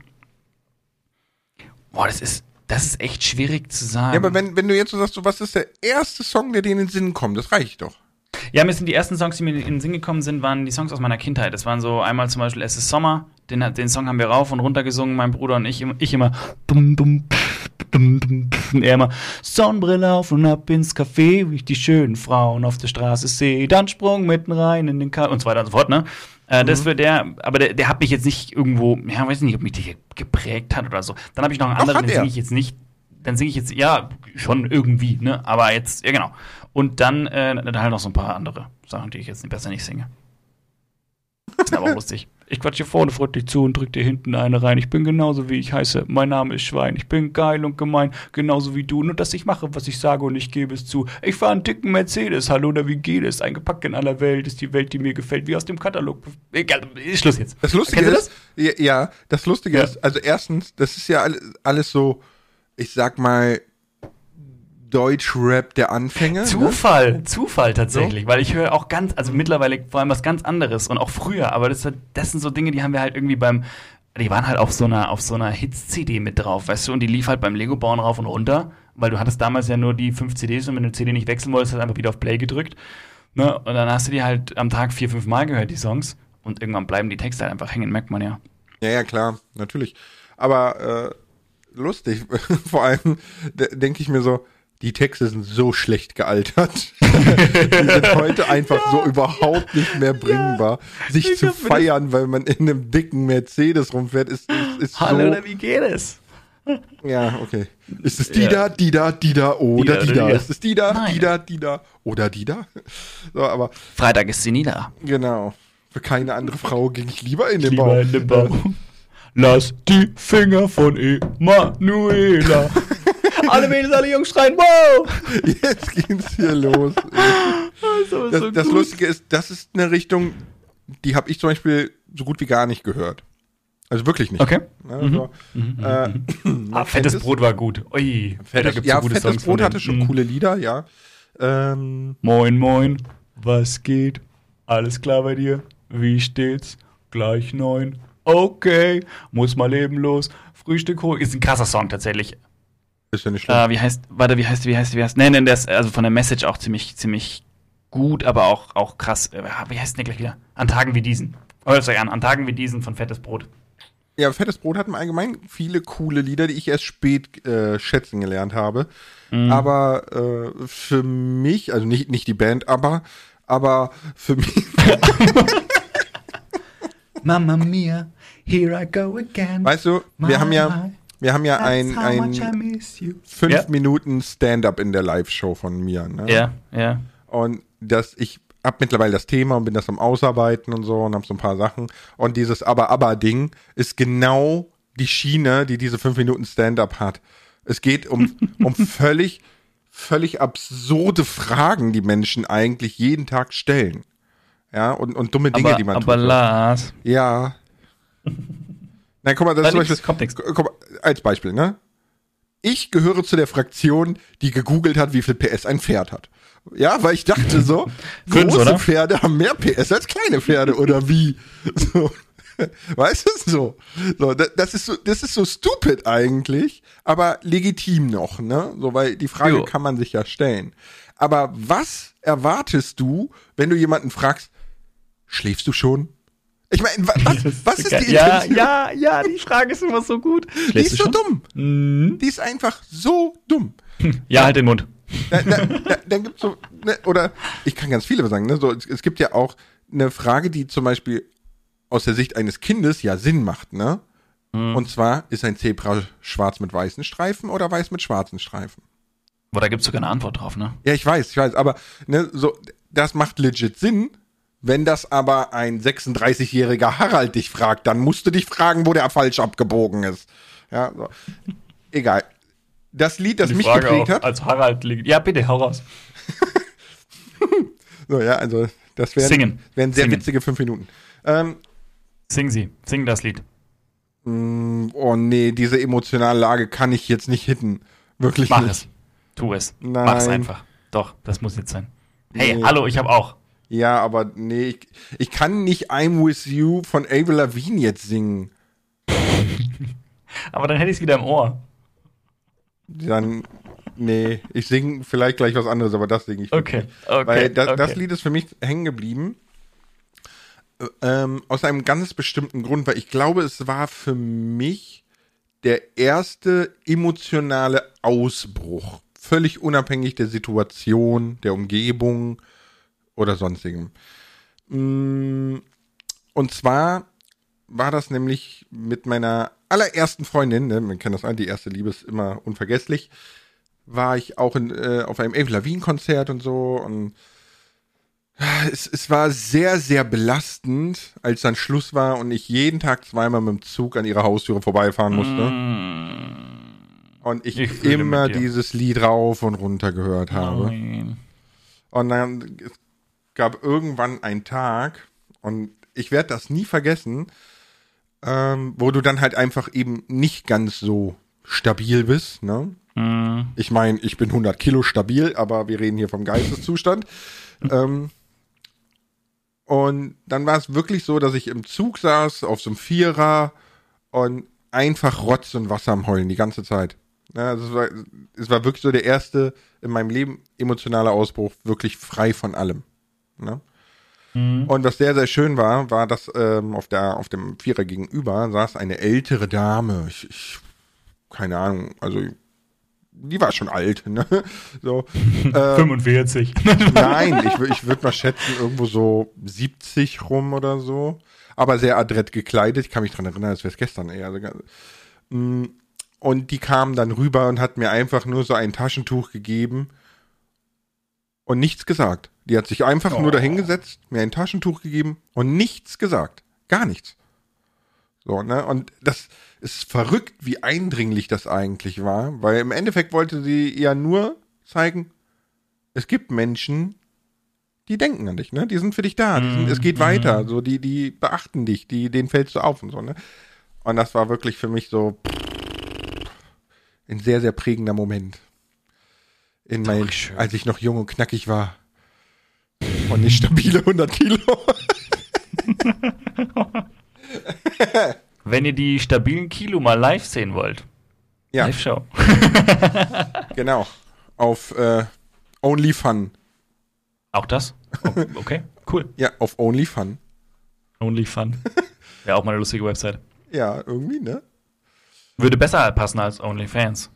Boah, das ist, das ist echt schwierig zu sagen. Ja, aber wenn, wenn du jetzt so sagst, so, was ist der erste Song, der dir in den Sinn kommt, das reicht doch. Ja, mir sind die ersten Songs, die mir in den Sinn gekommen sind, waren die Songs aus meiner Kindheit. Das waren so einmal zum Beispiel Es ist Sommer, den, den Song haben wir rauf und runter gesungen, mein Bruder und ich, ich immer dum, dum, dum, dum, und er immer Sonnenbrille auf und ab ins Café, wie ich die schönen Frauen auf der Straße sehe, dann Sprung mitten rein in den Kaffee und so weiter und so fort, ne? Äh, mhm. Das wird der, aber der, der hat mich jetzt nicht irgendwo, ja, weiß nicht, ob mich der geprägt hat oder so. Dann habe ich noch einen anderen, den singe ich jetzt nicht. Dann singe ich jetzt, ja, schon irgendwie, ne? Aber jetzt, ja genau. Und dann, äh, dann halt noch so ein paar andere Sachen, die ich jetzt besser nicht singe. Das ist aber lustig. Ich quatsche vorne freundlich zu und drück dir hinten eine rein. Ich bin genauso wie ich heiße. Mein Name ist Schwein. Ich bin geil und gemein, genauso wie du. Nur dass ich mache, was ich sage und ich gebe es zu. Ich fahre einen dicken Mercedes. Hallo, da wie geht es? Eingepackt in aller Welt ist die Welt, die mir gefällt, wie aus dem Katalog. Egal, ist Schluss jetzt. Das Lustige ist, das? Ja, das Lustige ja. ist, also erstens, das ist ja alles so, ich sag mal, Deutschrap der Anfänge. Ne? Zufall, ne? Zufall tatsächlich, so? weil ich höre auch ganz, also mittlerweile vor allem was ganz anderes und auch früher, aber das, das sind so Dinge, die haben wir halt irgendwie beim, die waren halt auf so einer, auf so einer Hits-CD mit drauf, weißt du, und die lief halt beim Lego-Bauen rauf und runter, weil du hattest damals ja nur die fünf CDs und wenn du CD nicht wechseln wolltest, hast du einfach wieder auf Play gedrückt. Ne? Und dann hast du die halt am Tag vier, fünf Mal gehört, die Songs. Und irgendwann bleiben die Texte halt einfach hängen, merkt man ja. Ja, ja, klar, natürlich. Aber äh, lustig, vor allem denke ich mir so, die Texte sind so schlecht gealtert. die sind heute einfach ja, so überhaupt nicht mehr bringbar. Ja, Sich zu feiern, weil man in einem dicken Mercedes rumfährt, ist, ist, ist Hallo, so. wie geht es? Ja, okay. Ist es die ja. da, die da, die da oder die, die da? Ist es die da, Nein. die da, die da oder die da? So, aber Freitag ist sie nie da. Genau. Für keine andere Frau ging ich lieber in den lieber Baum. In den Baum. Lass die Finger von Emanuela. Alle Mädels, alle Jungs schreien, wow! Jetzt geht's hier los. das, das, so das Lustige ist, das ist eine Richtung, die habe ich zum Beispiel so gut wie gar nicht gehört. Also wirklich nicht. Okay. Also, mhm. Äh, mhm. ah, fettes Brot war gut. Ui, fettes, ja, so fettes Songs Brot hatte schon mhm. coole Lieder, ja. Ähm, moin, moin, was geht? Alles klar bei dir? Wie steht's? Gleich neun. Okay, muss mal leben los. Frühstück hoch. Ist ein krasser Song tatsächlich. Ist ja nicht schlimm. Äh, wie heißt, warte, wie heißt, wie heißt, wie heißt, nee, nee, der ist also von der Message auch ziemlich, ziemlich gut, aber auch, auch krass. Äh, wie heißt der gleich wieder? An Tagen wie diesen. Hört euch an, an Tagen wie diesen von Fettes Brot. Ja, Fettes Brot hat im Allgemeinen viele coole Lieder, die ich erst spät äh, schätzen gelernt habe. Mhm. Aber äh, für mich, also nicht, nicht die Band, aber, aber für mich. Mama mia, here I go again. Weißt du, wir haben ja, wir haben ja ein, ein fünf yeah. Minuten Stand-up in der Live-Show von mir. Ne? Ja, ja. Und das, ich hab mittlerweile das Thema und bin das am Ausarbeiten und so und hab so ein paar Sachen. Und dieses Aber-Aber-Ding ist genau die Schiene, die diese fünf Minuten Stand-up hat. Es geht um, um völlig, völlig absurde Fragen, die Menschen eigentlich jeden Tag stellen. Ja, und, und dumme Dinge, aber, die man aber tut. Aber Lars. Ja. Nein, guck mal, das ist zum Beispiel, kommt nix. Guck mal, als Beispiel, ne? Ich gehöre zu der Fraktion, die gegoogelt hat, wie viel PS ein Pferd hat. Ja, weil ich dachte so, Fünf, große oder? Pferde haben mehr PS als kleine Pferde oder wie? So. Weißt du so? so das ist so, das ist so stupid eigentlich, aber legitim noch, ne? So, weil die Frage jo. kann man sich ja stellen. Aber was erwartest du, wenn du jemanden fragst, schläfst du schon? Ich meine, was, was ist die Ja, ja, ja, die Frage ist immer so gut. Die ist so dumm. Mhm. Die ist einfach so dumm. Ja, halt den Mund. Da, da, da, dann gibt's so, ne, oder ich kann ganz viele sagen, ne, so, es, es, gibt ja auch eine Frage, die zum Beispiel aus der Sicht eines Kindes ja Sinn macht, ne? Mhm. Und zwar, ist ein Zebra schwarz mit weißen Streifen oder weiß mit schwarzen Streifen? Aber da gibt's sogar eine Antwort drauf, ne? Ja, ich weiß, ich weiß, aber ne, so, das macht legit Sinn, wenn das aber ein 36-jähriger Harald dich fragt, dann musst du dich fragen, wo der falsch abgebogen ist. Ja, so. Egal. Das Lied, das mich Frage geprägt hat. Als Harald liegt. Ja, bitte, hau raus. so, ja, also, das wären, Singen. wären sehr Singen. witzige fünf Minuten. Ähm, Sing sie. Sing das Lied. Mm, oh nee, diese emotionale Lage kann ich jetzt nicht hitten. Wirklich Mach nicht. es. Tu es. Nein. Mach es einfach. Doch, das muss jetzt sein. Hey, nee. hallo, ich habe auch. Ja, aber nee, ich, ich kann nicht I'm With You von Avril Lavigne jetzt singen. aber dann hätte ich es wieder im Ohr. Dann, nee, ich singe vielleicht gleich was anderes, aber das singe ich Okay, okay. Weil das, okay. das Lied ist für mich hängen geblieben. Ähm, aus einem ganz bestimmten Grund, weil ich glaube, es war für mich der erste emotionale Ausbruch. Völlig unabhängig der Situation, der Umgebung oder sonstigem. Mm, und zwar war das nämlich mit meiner allerersten Freundin, ne, man kennt das an, die erste Liebe ist immer unvergesslich, war ich auch in, äh, auf einem Avril Lavigne Konzert und so und es, es war sehr, sehr belastend, als dann Schluss war und ich jeden Tag zweimal mit dem Zug an ihrer Haustüre vorbeifahren musste. Mm. Und ich, ich immer dieses Lied rauf und runter gehört habe. Nein. Und dann gab irgendwann einen Tag, und ich werde das nie vergessen, ähm, wo du dann halt einfach eben nicht ganz so stabil bist, ne? Mm. Ich meine, ich bin 100 Kilo stabil, aber wir reden hier vom Geisteszustand. ähm, und dann war es wirklich so, dass ich im Zug saß, auf so einem Vierer und einfach Rotz und Wasser am Heulen die ganze Zeit. Ja, also es, war, es war wirklich so der erste in meinem Leben emotionaler Ausbruch, wirklich frei von allem. Ne? Mhm. Und was sehr, sehr schön war, war, dass ähm, auf, der, auf dem Vierer gegenüber saß eine ältere Dame. Ich, ich keine Ahnung, also die war schon alt, ne? So, ähm, 45. nein, ich, ich würde mal schätzen, irgendwo so 70 rum oder so. Aber sehr adrett gekleidet. Ich kann mich dran erinnern, als wäre es gestern eher. Also, und die kam dann rüber und hat mir einfach nur so ein Taschentuch gegeben und nichts gesagt. Die hat sich einfach oh. nur dahingesetzt, mir ein Taschentuch gegeben und nichts gesagt. Gar nichts. So, ne? Und das ist verrückt, wie eindringlich das eigentlich war, weil im Endeffekt wollte sie ja nur zeigen, es gibt Menschen, die denken an dich, ne? Die sind für dich da, sind, es geht mm, weiter, so die die beachten dich, die denen fällst du auf und so, ne? Und das war wirklich für mich so ein sehr sehr prägender Moment. In mein, als ich noch jung und knackig war und nicht stabile 100 Kilo. Wenn ihr die stabilen Kilo mal live sehen wollt. Ja. Live-Show. genau. Auf äh, OnlyFun. Auch das? Okay, cool. ja, auf OnlyFun. OnlyFun. Wäre auch mal eine lustige Website. Ja, irgendwie, ne? Würde besser passen als OnlyFans.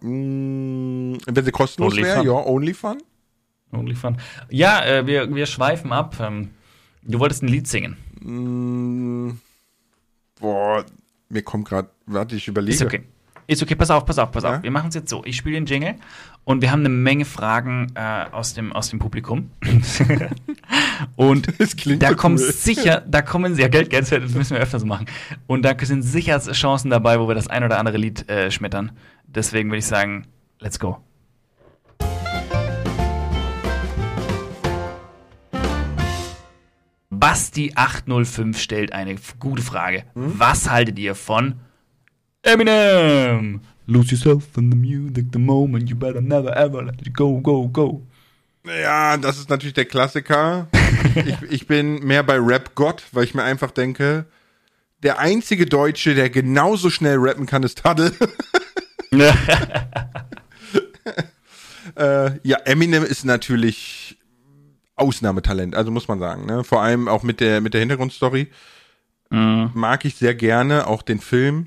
Mm, wenn sie kostenlos wäre, ja, OnlyFun. OnlyFun. Ja, äh, wir, wir schweifen ab. Ähm, du wolltest ein Lied singen. Mm, boah, mir kommt gerade, warte, ich überlege. Ist okay. Ist okay, pass auf, pass auf, pass ja? auf. Wir machen es jetzt so. Ich spiele den Jingle und wir haben eine Menge Fragen äh, aus, dem, aus dem Publikum. und da so kommen cool. sicher, da kommen ja Geld, Geld, das müssen wir öfter so machen. Und da sind sicher Chancen dabei, wo wir das ein oder andere Lied äh, schmettern. Deswegen würde ich sagen, let's go. Basti805 stellt eine gute Frage. Hm? Was haltet ihr von Eminem? Lose yourself in the music the moment you better never ever let it go, go, go. Ja, das ist natürlich der Klassiker. ich, ich bin mehr bei Rap Gott, weil ich mir einfach denke, der einzige Deutsche, der genauso schnell rappen kann, ist Taddle. äh, ja, Eminem ist natürlich Ausnahmetalent, also muss man sagen. Ne? Vor allem auch mit der, mit der Hintergrundstory. Mhm. Mag ich sehr gerne, auch den Film.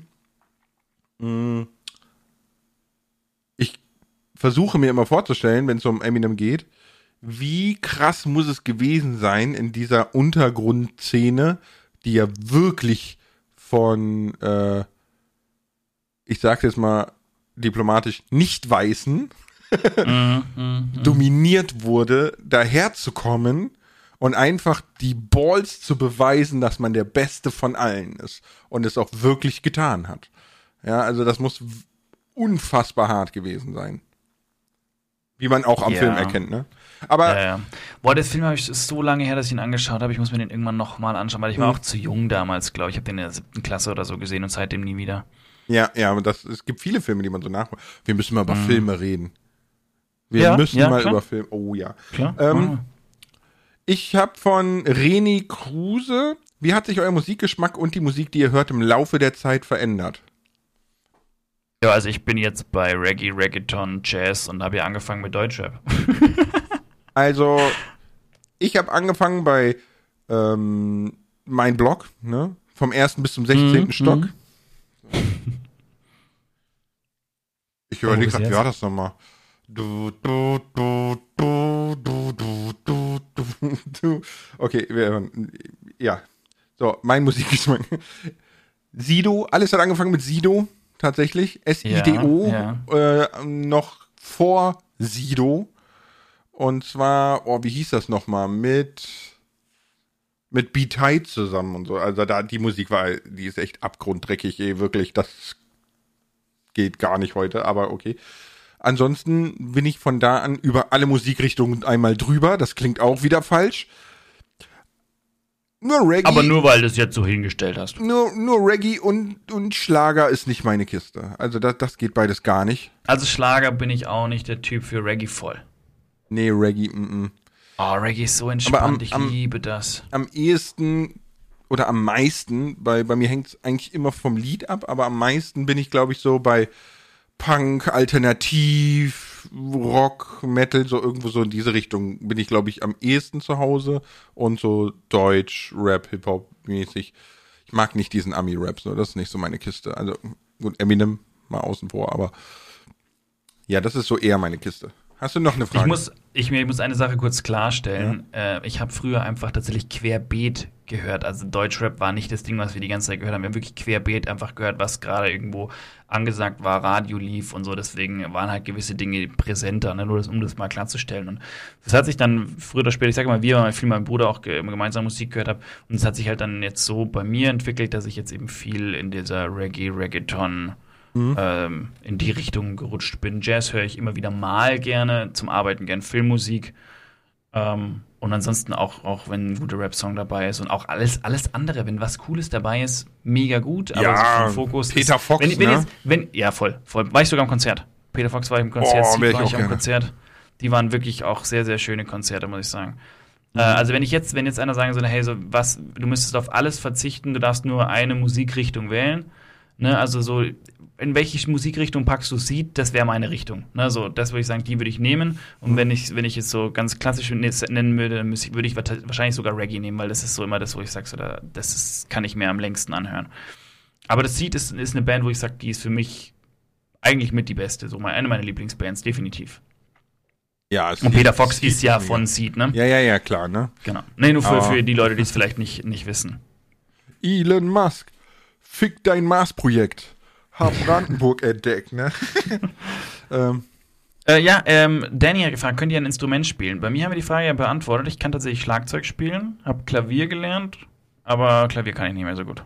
Mhm. Ich versuche mir immer vorzustellen, wenn es um Eminem geht, wie krass muss es gewesen sein in dieser Untergrundszene, die ja wirklich von, äh, ich sag's jetzt mal diplomatisch, nicht weißen dominiert wurde, daherzukommen und einfach die Balls zu beweisen, dass man der Beste von allen ist und es auch wirklich getan hat. Ja, also das muss unfassbar hart gewesen sein. Wie man auch am ja. Film erkennt, ne? Aber. Ja, ja. Boah, der Film habe ich so lange her, dass ich ihn angeschaut habe. Ich muss mir den irgendwann nochmal anschauen, weil ich war mhm. auch zu jung damals, glaube ich. Ich habe den in der siebten Klasse oder so gesehen und seitdem nie wieder. Ja, ja, aber das, es gibt viele Filme, die man so nachholt. Wir müssen mal über mhm. Filme reden. Wir ja, müssen ja, mal klar. über Filme. Oh ja. Klar. Ähm, ich habe von Reni Kruse. Wie hat sich euer Musikgeschmack und die Musik, die ihr hört, im Laufe der Zeit verändert? Ja, also ich bin jetzt bei Reggae, Reggaeton, Jazz und habe ja angefangen mit Deutschrap. also, ich habe angefangen bei ähm, mein Blog, ne? Vom ersten bis zum 16. Mhm, Stock. Mhm. Ich überlege gerade, wie war das nochmal? Du, du, du, du, du, du, du, du, du. Okay, wir, ja. So, mein Musikgeschmack. Sido, alles hat angefangen mit Sido, tatsächlich. S-I-D-O, ja, ja. äh, noch vor Sido. Und zwar, oh, wie hieß das nochmal? Mit, mit B-Tide zusammen und so. Also da, die Musik war, die ist echt abgrunddreckig, ey, wirklich. Das geht gar nicht heute, aber okay. Ansonsten bin ich von da an über alle Musikrichtungen einmal drüber. Das klingt auch wieder falsch. Nur Reggae. Aber nur weil du es jetzt so hingestellt hast. Nur, nur Reggae und, und Schlager ist nicht meine Kiste. Also das, das geht beides gar nicht. Also Schlager bin ich auch nicht der Typ für Reggae voll. Nee, Reggae, mm. Oh, Reggae ist so entspannt, am, ich am, liebe das. Am ehesten oder am meisten, bei, bei mir hängt es eigentlich immer vom Lied ab, aber am meisten bin ich, glaube ich, so bei Punk, Alternativ, Rock, Metal, so irgendwo so in diese Richtung bin ich, glaube ich, am ehesten zu Hause und so Deutsch, Rap, Hip-Hop mäßig. Ich mag nicht diesen Ami-Rap, so, das ist nicht so meine Kiste. Also, gut, Eminem mal außen vor, aber ja, das ist so eher meine Kiste. Hast du noch eine Frage? Ich muss, ich, ich muss eine Sache kurz klarstellen. Ja. Äh, ich habe früher einfach tatsächlich querbeet gehört. Also Deutschrap war nicht das Ding, was wir die ganze Zeit gehört haben. Wir haben wirklich querbeet einfach gehört, was gerade irgendwo angesagt war, Radio lief und so. Deswegen waren halt gewisse Dinge präsenter, ne? nur das, um das mal klarzustellen. Und das hat sich dann früher oder später, ich sage mal, wir, weil viel mein Bruder auch gemeinsam Musik gehört habe. Und es hat sich halt dann jetzt so bei mir entwickelt, dass ich jetzt eben viel in dieser Reggae, Reggaeton, mhm. ähm, in die Richtung gerutscht bin. Jazz höre ich immer wieder mal gerne, zum Arbeiten gern Filmmusik. Ähm, und ansonsten auch, auch wenn ein guter Rap-Song dabei ist und auch alles, alles andere, wenn was Cooles dabei ist, mega gut. Aber ja, so Fokus Peter ist, Fox, wenn, wenn ne? Jetzt, wenn, ja, voll, voll. War ich sogar im Konzert. Peter Fox war ich im Konzert, oh, Steve war ich, im Konzert. Die waren wirklich auch sehr, sehr schöne Konzerte, muss ich sagen. Mhm. Äh, also wenn ich jetzt, wenn jetzt einer sagen würde, hey, so was, du müsstest auf alles verzichten, du darfst nur eine Musikrichtung wählen. Ne, also so in welche Musikrichtung packst du Seed, das wäre meine Richtung. Ne, so, das würde ich sagen, die würde ich nehmen. Und wenn ich, wenn ich es so ganz klassisch nennen würde, dann würde ich wahrscheinlich sogar Reggae nehmen, weil das ist so immer das, wo ich sage, so, das ist, kann ich mir am längsten anhören. Aber das Seed ist, ist eine Band, wo ich sage, die ist für mich eigentlich mit die beste, so eine meiner Lieblingsbands, definitiv. Ja, und Peter Fox ist ja von Seed, ne? Ja, ja, ja, klar, ne? Genau. Nee, nur für, für die Leute, die es vielleicht nicht, nicht wissen. Elon Musk, fick dein Mars-Projekt hab Brandenburg entdeckt, ne? ähm. Äh, ja, ähm, Danny hat gefragt, könnt ihr ein Instrument spielen? Bei mir haben wir die Frage ja beantwortet. Ich kann tatsächlich Schlagzeug spielen, hab Klavier gelernt, aber Klavier kann ich nicht mehr so gut.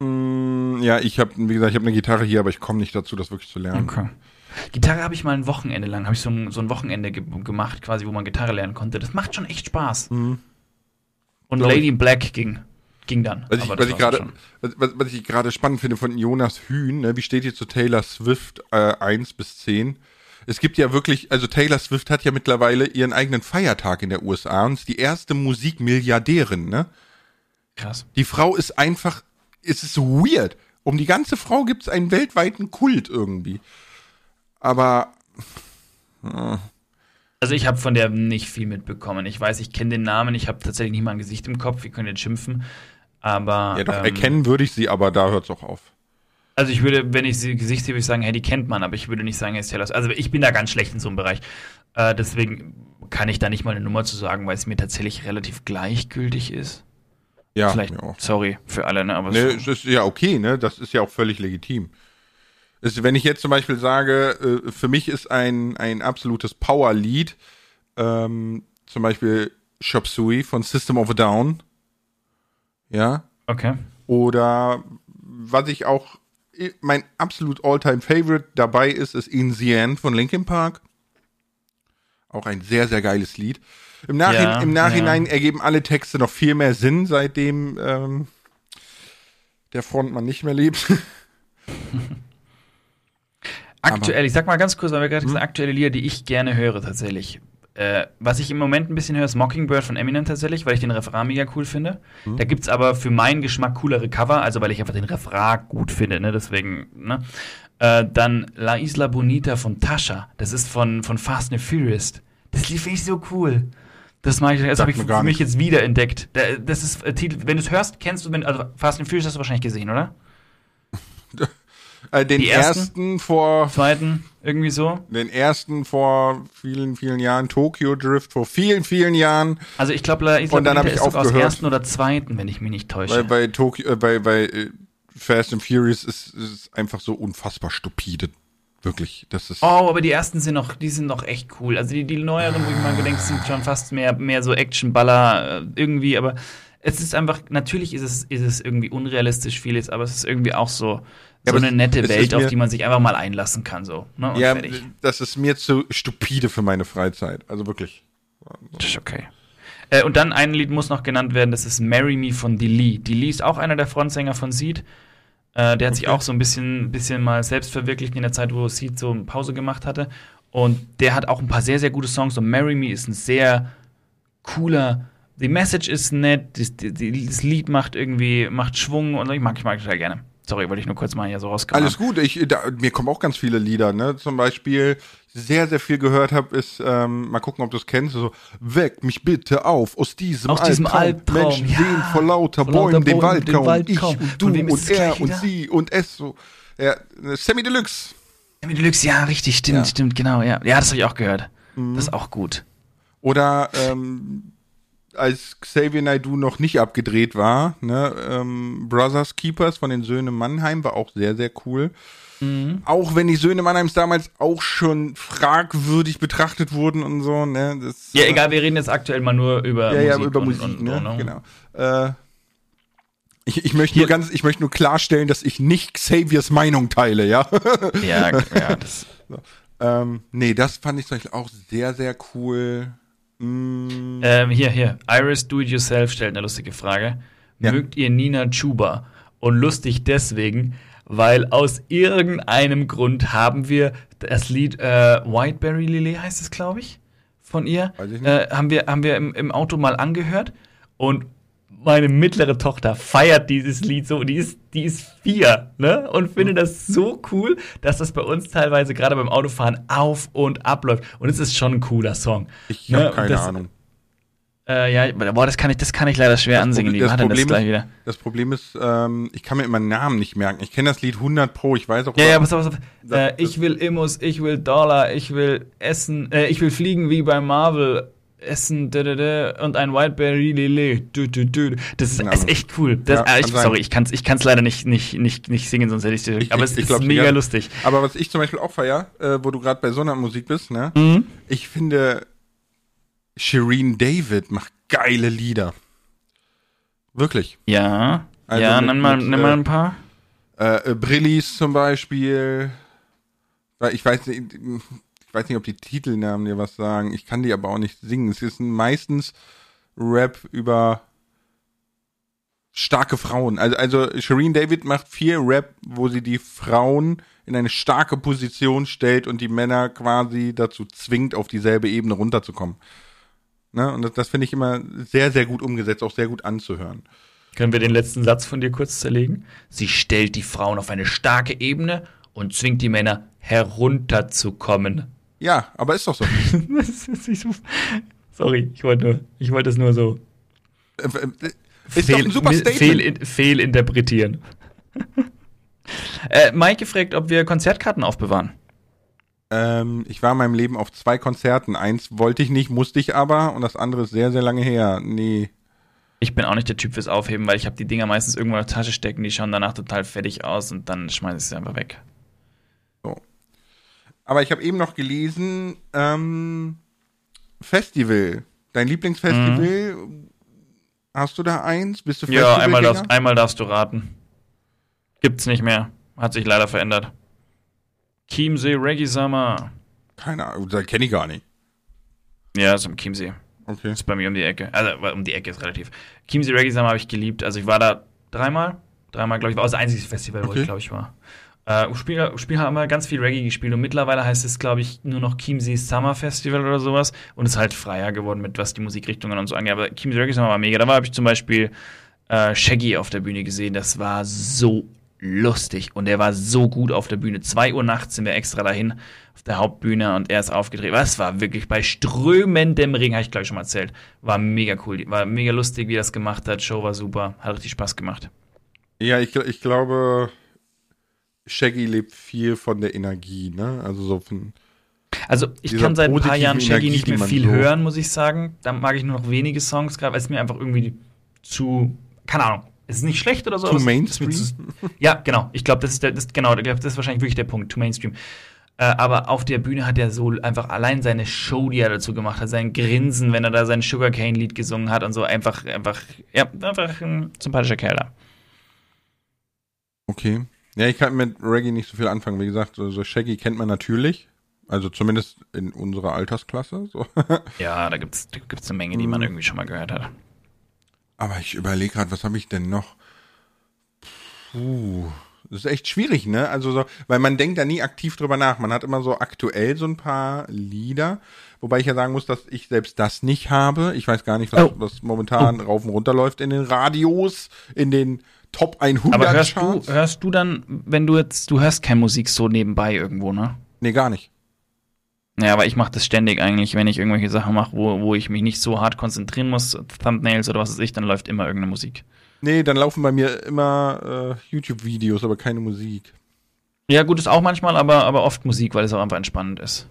Mm, ja, ich habe, wie gesagt, ich habe eine Gitarre hier, aber ich komme nicht dazu, das wirklich zu lernen. Okay. Gitarre habe ich mal ein Wochenende lang, habe ich so ein, so ein Wochenende ge gemacht, quasi, wo man Gitarre lernen konnte. Das macht schon echt Spaß. Mhm. Und Lady ich. Black ging ging dann. Was ich, was ich gerade, was, was, ich gerade spannend finde von Jonas Hühn, ne, wie steht ihr zu Taylor Swift äh, 1 bis 10? Es gibt ja wirklich, also Taylor Swift hat ja mittlerweile ihren eigenen Feiertag in der USA und ist die erste Musikmilliardärin, ne? Krass. Die Frau ist einfach, es ist so weird. Um die ganze Frau gibt es einen weltweiten Kult irgendwie. Aber. Äh. Also ich habe von der nicht viel mitbekommen. Ich weiß, ich kenne den Namen, ich habe tatsächlich nicht mal ein Gesicht im Kopf, wir können jetzt schimpfen. Aber. Ja, doch, ähm, erkennen würde ich sie, aber da hört es auch auf. Also ich würde, wenn ich sie Gesicht sehe, würde ich sagen, hey, die kennt man, aber ich würde nicht sagen, hey, ist Taylor Also ich bin da ganz schlecht in so einem Bereich. Äh, deswegen kann ich da nicht mal eine Nummer zu sagen, weil es mir tatsächlich relativ gleichgültig ist. Ja, vielleicht. Sorry für alle, ne? Aber nee, so. ist ja okay, ne? Das ist ja auch völlig legitim. Ist, wenn ich jetzt zum Beispiel sage, äh, für mich ist ein, ein absolutes Power-Lied, ähm, zum Beispiel Shop Sui von System of a Down. Ja. Okay. Oder was ich auch, mein absolut all-time Favorite dabei ist, ist In the End von Linkin Park. Auch ein sehr, sehr geiles Lied. Im, Nachhin ja, im Nachhinein ja. ergeben alle Texte noch viel mehr Sinn, seitdem ähm, der Frontmann nicht mehr lebt. aktuell, ich sag mal ganz kurz, weil wir gerade hm? aktuelle Lieder, die ich gerne höre tatsächlich. Äh, was ich im Moment ein bisschen höre, ist Mockingbird von Eminem tatsächlich, weil ich den Refrain mega cool finde. Mhm. Da gibt's aber für meinen Geschmack coolere Cover, also weil ich einfach den Refrain gut finde, ne? Deswegen, ne? Äh, dann La Isla Bonita von Tasha. Das ist von, von Fast and Furious. Das lief ich so cool. Das mache ich, das habe ich für mich jetzt wieder entdeckt. Das ist äh, Titel, wenn du es hörst, kennst du, wenn, also Fast and Furious hast du wahrscheinlich gesehen, oder? Äh, den ersten, ersten vor. Zweiten, irgendwie so. Den ersten vor vielen, vielen Jahren. Tokyo Drift vor vielen, vielen Jahren. Also ich glaube, und dann habe ich aufgehört. Aus ersten oder zweiten, wenn ich mich nicht täusche. Bei, bei Tokyo, äh, bei, bei äh, Fast and Furious ist es einfach so unfassbar stupide. Wirklich, das ist. Oh, aber die ersten sind noch, die sind noch echt cool. Also die, die neueren, wo ich mal gedenke, sind schon fast mehr, mehr so Action-Baller äh, irgendwie, aber es ist einfach, natürlich ist es, ist es irgendwie unrealistisch vieles, aber es ist irgendwie auch so, ja, so eine nette Welt, auf die man sich einfach mal einlassen kann, so. Ne? ja, fertig. das ist mir zu stupide für meine Freizeit. Also wirklich. Das ist okay. Äh, und dann ein Lied muss noch genannt werden, das ist Marry Me von Lee. Lee ist auch einer der Frontsänger von Seed. Äh, der hat okay. sich auch so ein bisschen, bisschen mal selbst verwirklicht in der Zeit, wo Seed so eine Pause gemacht hatte. Und der hat auch ein paar sehr, sehr gute Songs. Und Marry Me ist ein sehr cooler die Message ist nett, das, das Lied macht irgendwie, macht Schwung und ich mag, ich mag total gerne. Sorry, wollte ich nur kurz mal hier so rauskommen. Alles gut, ich, da, mir kommen auch ganz viele Lieder, ne? Zum Beispiel, sehr, sehr viel gehört habe, ist, ähm, mal gucken, ob du es kennst, so, weck mich bitte auf aus diesem Aus diesem Albtraum, Menschen ja. sehen vor lauter Vor lauter Bäumen den Wald kaum. Wald ich kaum. und du und er und sie und es so. Ja, Sammy Deluxe. Emmy Deluxe, ja, richtig, stimmt, Ja. stimmt, genau, ja. Ja, das habe ich auch gehört. Mhm. Das ist auch gut. Oder ähm, als Xavier Naidoo noch nicht abgedreht war, ne, ähm, Brothers Keepers von den Söhnen Mannheim war auch sehr, sehr cool. Auch wenn die Söhne Mannheims damals auch schon fragwürdig betrachtet wurden und so, ne? Das, Ja, egal, wir reden jetzt aktuell mal nur über Ja, ja, Musik. über und, Musik, und, ne? und, und, Genau. Äh, ich, ich möchte Hier- nur ganz, ich möchte nur klarstellen, dass ich nicht Xaviers Meinung teile, ja. Ja, ja, das. ähm, nee, das fand ich zum Beispiel auch sehr, sehr cool. Mm, Ähm, hier, hier. Iris Do It Yourself stellt eine lustige Frage. Ja. Mögt ihr Nina Chuba? Und lustig deswegen, weil aus irgendeinem Grund haben wir das Lied äh, Whiteberry Lily heißt es, glaube ich, von ihr. Weiß ich nicht. Äh, haben wir, haben wir im, im Auto mal angehört und meine mittlere Tochter feiert dieses Lied so, die ist, die ist vier, ne? Und findet das so cool, dass das bei uns teilweise gerade beim Autofahren auf und ab läuft. Und es ist schon ein cooler Song. ich ne, habe keine das- Ahnung. Äh, ja, boah, das kann ich, das kann ich leider schwer ansingen. Das war denn das Problem gleich ist- wieder? Das Problem ist, ähm, ich kann mir immer Namen nicht merken. Ich kenne das Lied 100 pro, ich weiß auch Ja, ja, pass auf, pass auf. Das- Äh, ich will Immos, ich will Dollar, ich will essen, äh, ich will fliegen wie bei Marvel. Essen, und ein Whiteberry Lele. Das ist, ist echt cool. Das, Ja, äh, ich, sorry, ich kann es ich kann's leider nicht, nicht, nicht, nicht singen, sonst hätte ich es Aber es ich ist mega lustig. Aber was ich zum Beispiel auch feier, äh, wo du gerade bei so einer Musik bist, ne? Mhm. Ich finde, Shireen David macht geile Lieder. Wirklich. Ja. Also ja, mit- nenn mal, mit, nenn mal äh, ein paar. Äh, äh, Brillis zum Beispiel. Ich weiß nicht, ich weiß nicht, ob die Titelnamen dir was sagen. Ich kann die aber auch nicht singen. Es ist meistens Rap über starke Frauen. Also, also Shireen David macht viel Rap, wo sie die Frauen in eine starke Position stellt und die Männer quasi dazu zwingt, auf dieselbe Ebene runterzukommen. Ne? Und das, das finde ich immer sehr, sehr gut umgesetzt, auch sehr gut anzuhören. Können wir den letzten Satz von dir kurz zerlegen? Sie stellt die Frauen auf eine starke Ebene und zwingt die Männer herunterzukommen. Ja, aber ist doch so. Sorry, ich wollte nur, ich wollte es nur so Äh, Ist doch ein super Statement. fehl, fehlinterpretieren. äh, Mike fragt, ob wir Konzertkarten aufbewahren. Ähm, ich war in meinem Leben auf zwei Konzerten. Eins wollte ich nicht, musste ich aber. Und das andere ist sehr, sehr lange her. Nee. Ich bin auch nicht der Typ fürs Aufheben, weil ich habe die Dinger meistens irgendwo in der Tasche stecken, die schauen danach total fertig aus und dann schmeiße ich sie einfach weg. Aber ich habe eben noch gelesen, ähm, Festival. Dein Lieblingsfestival. Hast du da eins? Bist du Ja, einmal darfst, einmal darfst du raten. Gibt's nicht mehr. Hat sich leider verändert. Chiemsee Reggae Summer. Keine Ahnung, das kenne ich gar nicht. Ja, ist im Chiemsee. Okay. Ist bei mir um die Ecke. Also, um die Ecke ist relativ. Chiemsee Reggae Summer habe ich geliebt. Also, ich war da dreimal. Dreimal, glaube ich, war das einzige Festival, wo Okay. ich, glaube ich, war. Äh, Spiel, Spiel haben wir ganz viel Reggae gespielt und mittlerweile heißt es, glaube ich, nur noch Chiemsee Summer Festival oder sowas und ist halt freier geworden mit was die Musikrichtungen und so angeht. Aber Chiemsee Reggae Summer war mega. Da habe ich zum Beispiel äh, Shaggy auf der Bühne gesehen. Das war so lustig und er war so gut auf der Bühne. Zwei Uhr nachts sind wir extra dahin auf der Hauptbühne und er ist aufgedreht. Das war wirklich bei strömendem Regen, habe ich glaube ich schon mal erzählt. War mega cool, war mega lustig, wie er das gemacht hat. Show war super, hat richtig Spaß gemacht. Ja, ich, ich glaube, Shaggy lebt viel von der Energie, ne? Also so von. Also ich kann seit ein paar Jahren Shaggy Energie, nicht mehr viel so- hören, muss ich sagen. Da mag ich nur noch wenige Songs, gerade weil es mir einfach irgendwie zu, keine Ahnung, es ist nicht schlecht oder so. Zu Mainstream? zu- Ja, genau. Ich glaube, das ist der, das, genau, glaub, das ist wahrscheinlich wirklich der Punkt, to Mainstream. Äh, aber auf der Bühne hat er so einfach allein seine Show, die er dazu gemacht hat, sein Grinsen, wenn er da sein Sugarcane-Lied gesungen hat und so, einfach, einfach, ja, einfach ein sympathischer Kerl da. Okay. Ja, ich kann mit Reggae nicht so viel anfangen. Wie gesagt, so, so Shaggy kennt man natürlich. Also zumindest in unserer Altersklasse. So. Ja, da gibt's, da gibt's eine Menge, die man Mhm. irgendwie schon mal gehört hat. Aber ich überlege gerade, was habe ich denn noch? Puh, Das ist echt schwierig, ne? Also so, weil man denkt da nie aktiv drüber nach. Man hat immer so aktuell so ein paar Lieder, wobei ich ja sagen muss, dass ich selbst das nicht habe. Ich weiß gar nicht, was, Oh. was momentan rauf und runter läuft in den Radios, in den Top 100 Aber hörst du, hörst du dann, wenn du jetzt, du hörst keine Musik so nebenbei irgendwo, ne? Nee, gar nicht. Ja, aber ich mache das ständig eigentlich, wenn ich irgendwelche Sachen mache, wo, wo ich mich nicht so hart konzentrieren muss, Thumbnails oder was weiß ich, dann läuft immer irgendeine Musik. Nee, dann laufen bei mir immer äh, YouTube-Videos, aber keine Musik. Ja, gut, ist auch manchmal, aber, aber oft Musik, weil es auch einfach entspannend ist.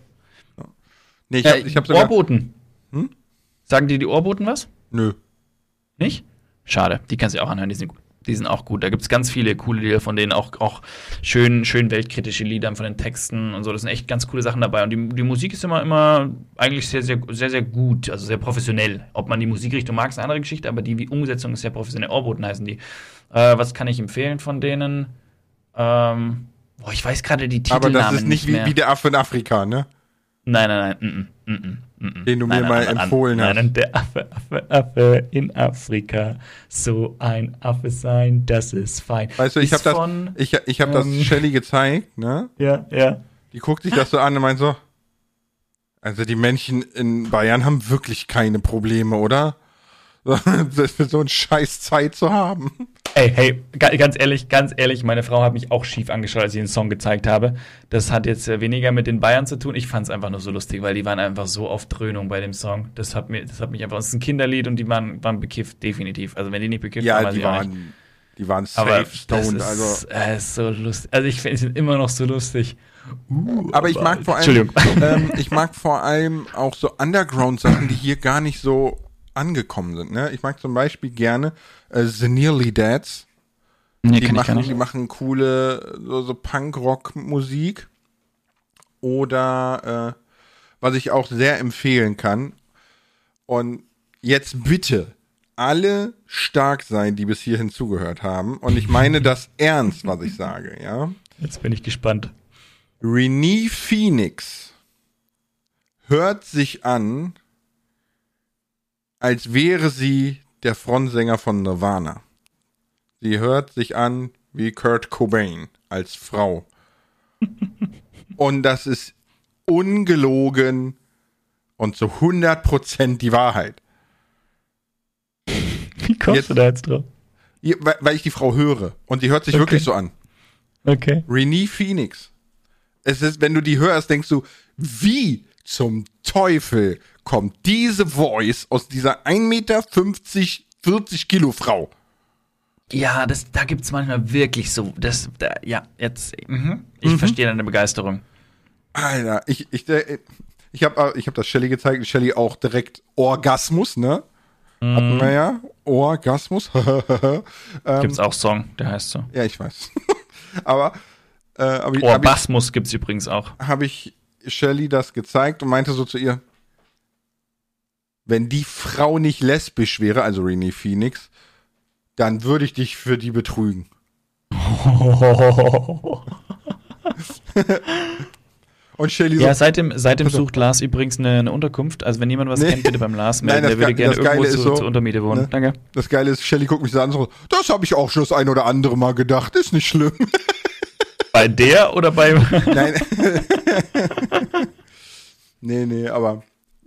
Nee, ich Äh, hab, ich hab sogar. Ohrboten. Hm? Sagen dir die Ohrboten was? Nö. Nicht? Schade, die kannst du auch anhören, die sind gut. Die sind auch gut. Da gibt es ganz viele coole Lieder, von denen auch, auch schön, schön weltkritische Lieder von den Texten und so. Das sind echt ganz coole Sachen dabei. Und die, die Musik ist immer, immer eigentlich sehr, sehr, sehr, sehr gut, also sehr professionell. Ob man die Musikrichtung mag, ist eine andere Geschichte, aber die Umsetzung ist sehr professionell. Ohrboten heißen die. Äh, was kann ich empfehlen von denen? Ähm, boah, ich weiß gerade die Aber Titelnamen das ist nicht wie, mehr. wie der Affe in Afrika, ne? Nein, nein, nein. Mm, mm, mm, mm. Den du mir Nein, mal nein, nein, empfohlen nein, hast. Nein, der Affe, Affe, Affe in Afrika. So ein Affe sein, das ist fein. Weißt du, ich habe das, ich, ich hab das ähm, Shelly gezeigt, ne? Ja, ja. Die guckt sich das so an und meint so, also die Männchen in Bayern haben wirklich keine Probleme, oder? Das für so eine scheiß Zeit zu haben. Ey, hey, ga- ganz ehrlich, ganz ehrlich, meine Frau hat mich auch schief angeschaut, als ich den Song gezeigt habe. Das hat jetzt äh, weniger mit den Bayern zu tun. Ich fand es einfach nur so lustig, weil die waren einfach so auf Dröhnung bei dem Song. Das hat mir, das hat mich einfach, es ist ein Kinderlied und die waren, waren bekifft, definitiv. Also wenn die nicht bekifft waren, Ja, weiß die ich auch nicht. waren, die waren safe Aber das stoned, ist, also. äh, ist so lustig. Also ich finde es immer noch so lustig. Uh, Aber ich mag vor allem, Entschuldigung. ähm, ich mag vor allem auch so Underground-Sachen, die hier gar nicht so angekommen sind. Ne? Ich mag zum Beispiel gerne äh, The Nearly Dads. Nee, Die machen, die machen coole so, so Punk-Rock-Musik. Oder äh, was ich auch sehr empfehlen kann. Und jetzt bitte alle stark sein, die bis hierhin zugehört haben. Und ich meine das ernst, was ich sage, ja. Jetzt bin ich gespannt. Renee Phoenix hört sich an, als wäre sie der Frontsänger von Nirvana. Sie hört sich an wie Kurt Cobain als Frau. Und das ist ungelogen und zu 100% die Wahrheit. Wie kommst Jetzt- du da jetzt drauf? Weil ich die Frau höre. Und die hört sich Okay. wirklich so an. Okay. Renee Phoenix. Es ist, wenn du die hörst, denkst du, wie zum Teufel kommt diese Voice aus dieser 1,50 Meter, 40 Kilo Frau? Ja, das, da gibt es manchmal wirklich so, das, da, ja, jetzt, mhm. ich verstehe deine Begeisterung. Alter, ich, ich, äh, ich habe ich hab das Shelly gezeigt, Shelly auch direkt Orgasmus, ne? Hatten wir ja. Orgasmus. ähm, Gibt's auch Song, der heißt so. ja, ich weiß. aber äh, aber ich, Orbasmus gibt's übrigens auch. habe ich Shelly das gezeigt und meinte so zu ihr, wenn die Frau nicht lesbisch wäre, also Renee Phoenix, dann würde ich dich für die betrügen. Und Shelly so, Ja, seitdem, seitdem sucht Lars übrigens eine, eine Unterkunft. Also wenn jemand was Nee. kennt, bitte beim Lars Nein, melden. das Der würde Ge- gerne irgendwo ist zu, so, zur Untermiete wohnen. ne? Danke. das Geile ist, Shelly guckt mich so an und so, das habe ich auch schon das ein oder andere Mal gedacht, ist nicht schlimm. Bei der oder bei. Nein. nee, nee, aber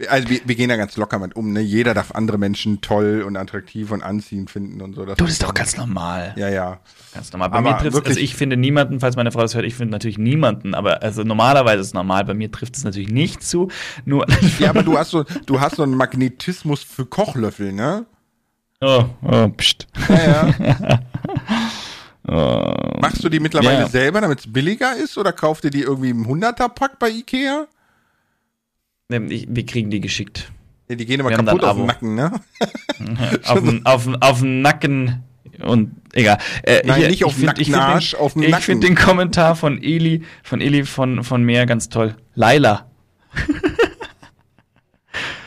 also wir, wir gehen da ganz locker mit um, ne? Jeder darf andere Menschen toll und attraktiv und anziehend finden und so. du, das ist doch ganz normal. Ja, ja. Ganz normal. Bei Aber mir trifft wirklich- also ich finde niemanden, falls meine Frau das hört, ich finde natürlich niemanden, aber also normalerweise ist es normal. Bei mir trifft es natürlich nicht zu. Nur. Ja, aber du hast so, du hast so einen Magnetismus für Kochlöffel, ne? oh, oh, pst. Ja, ja. Oh. Machst du die mittlerweile Ja. selber, damit es billiger ist, oder kauft ihr die irgendwie im 100er-Pack bei Ikea? Nee, ich- Wir kriegen die geschickt. Ja, die gehen immer Wir kaputt auf dem Abo. Nacken, ne? auf, den, auf, den, auf den Nacken und egal. Äh, Nein, nicht auf ich ich den- Arsch, auf den Ich Nacken. finde den Kommentar von Eli, von Eli von, von mir ganz toll. Laila.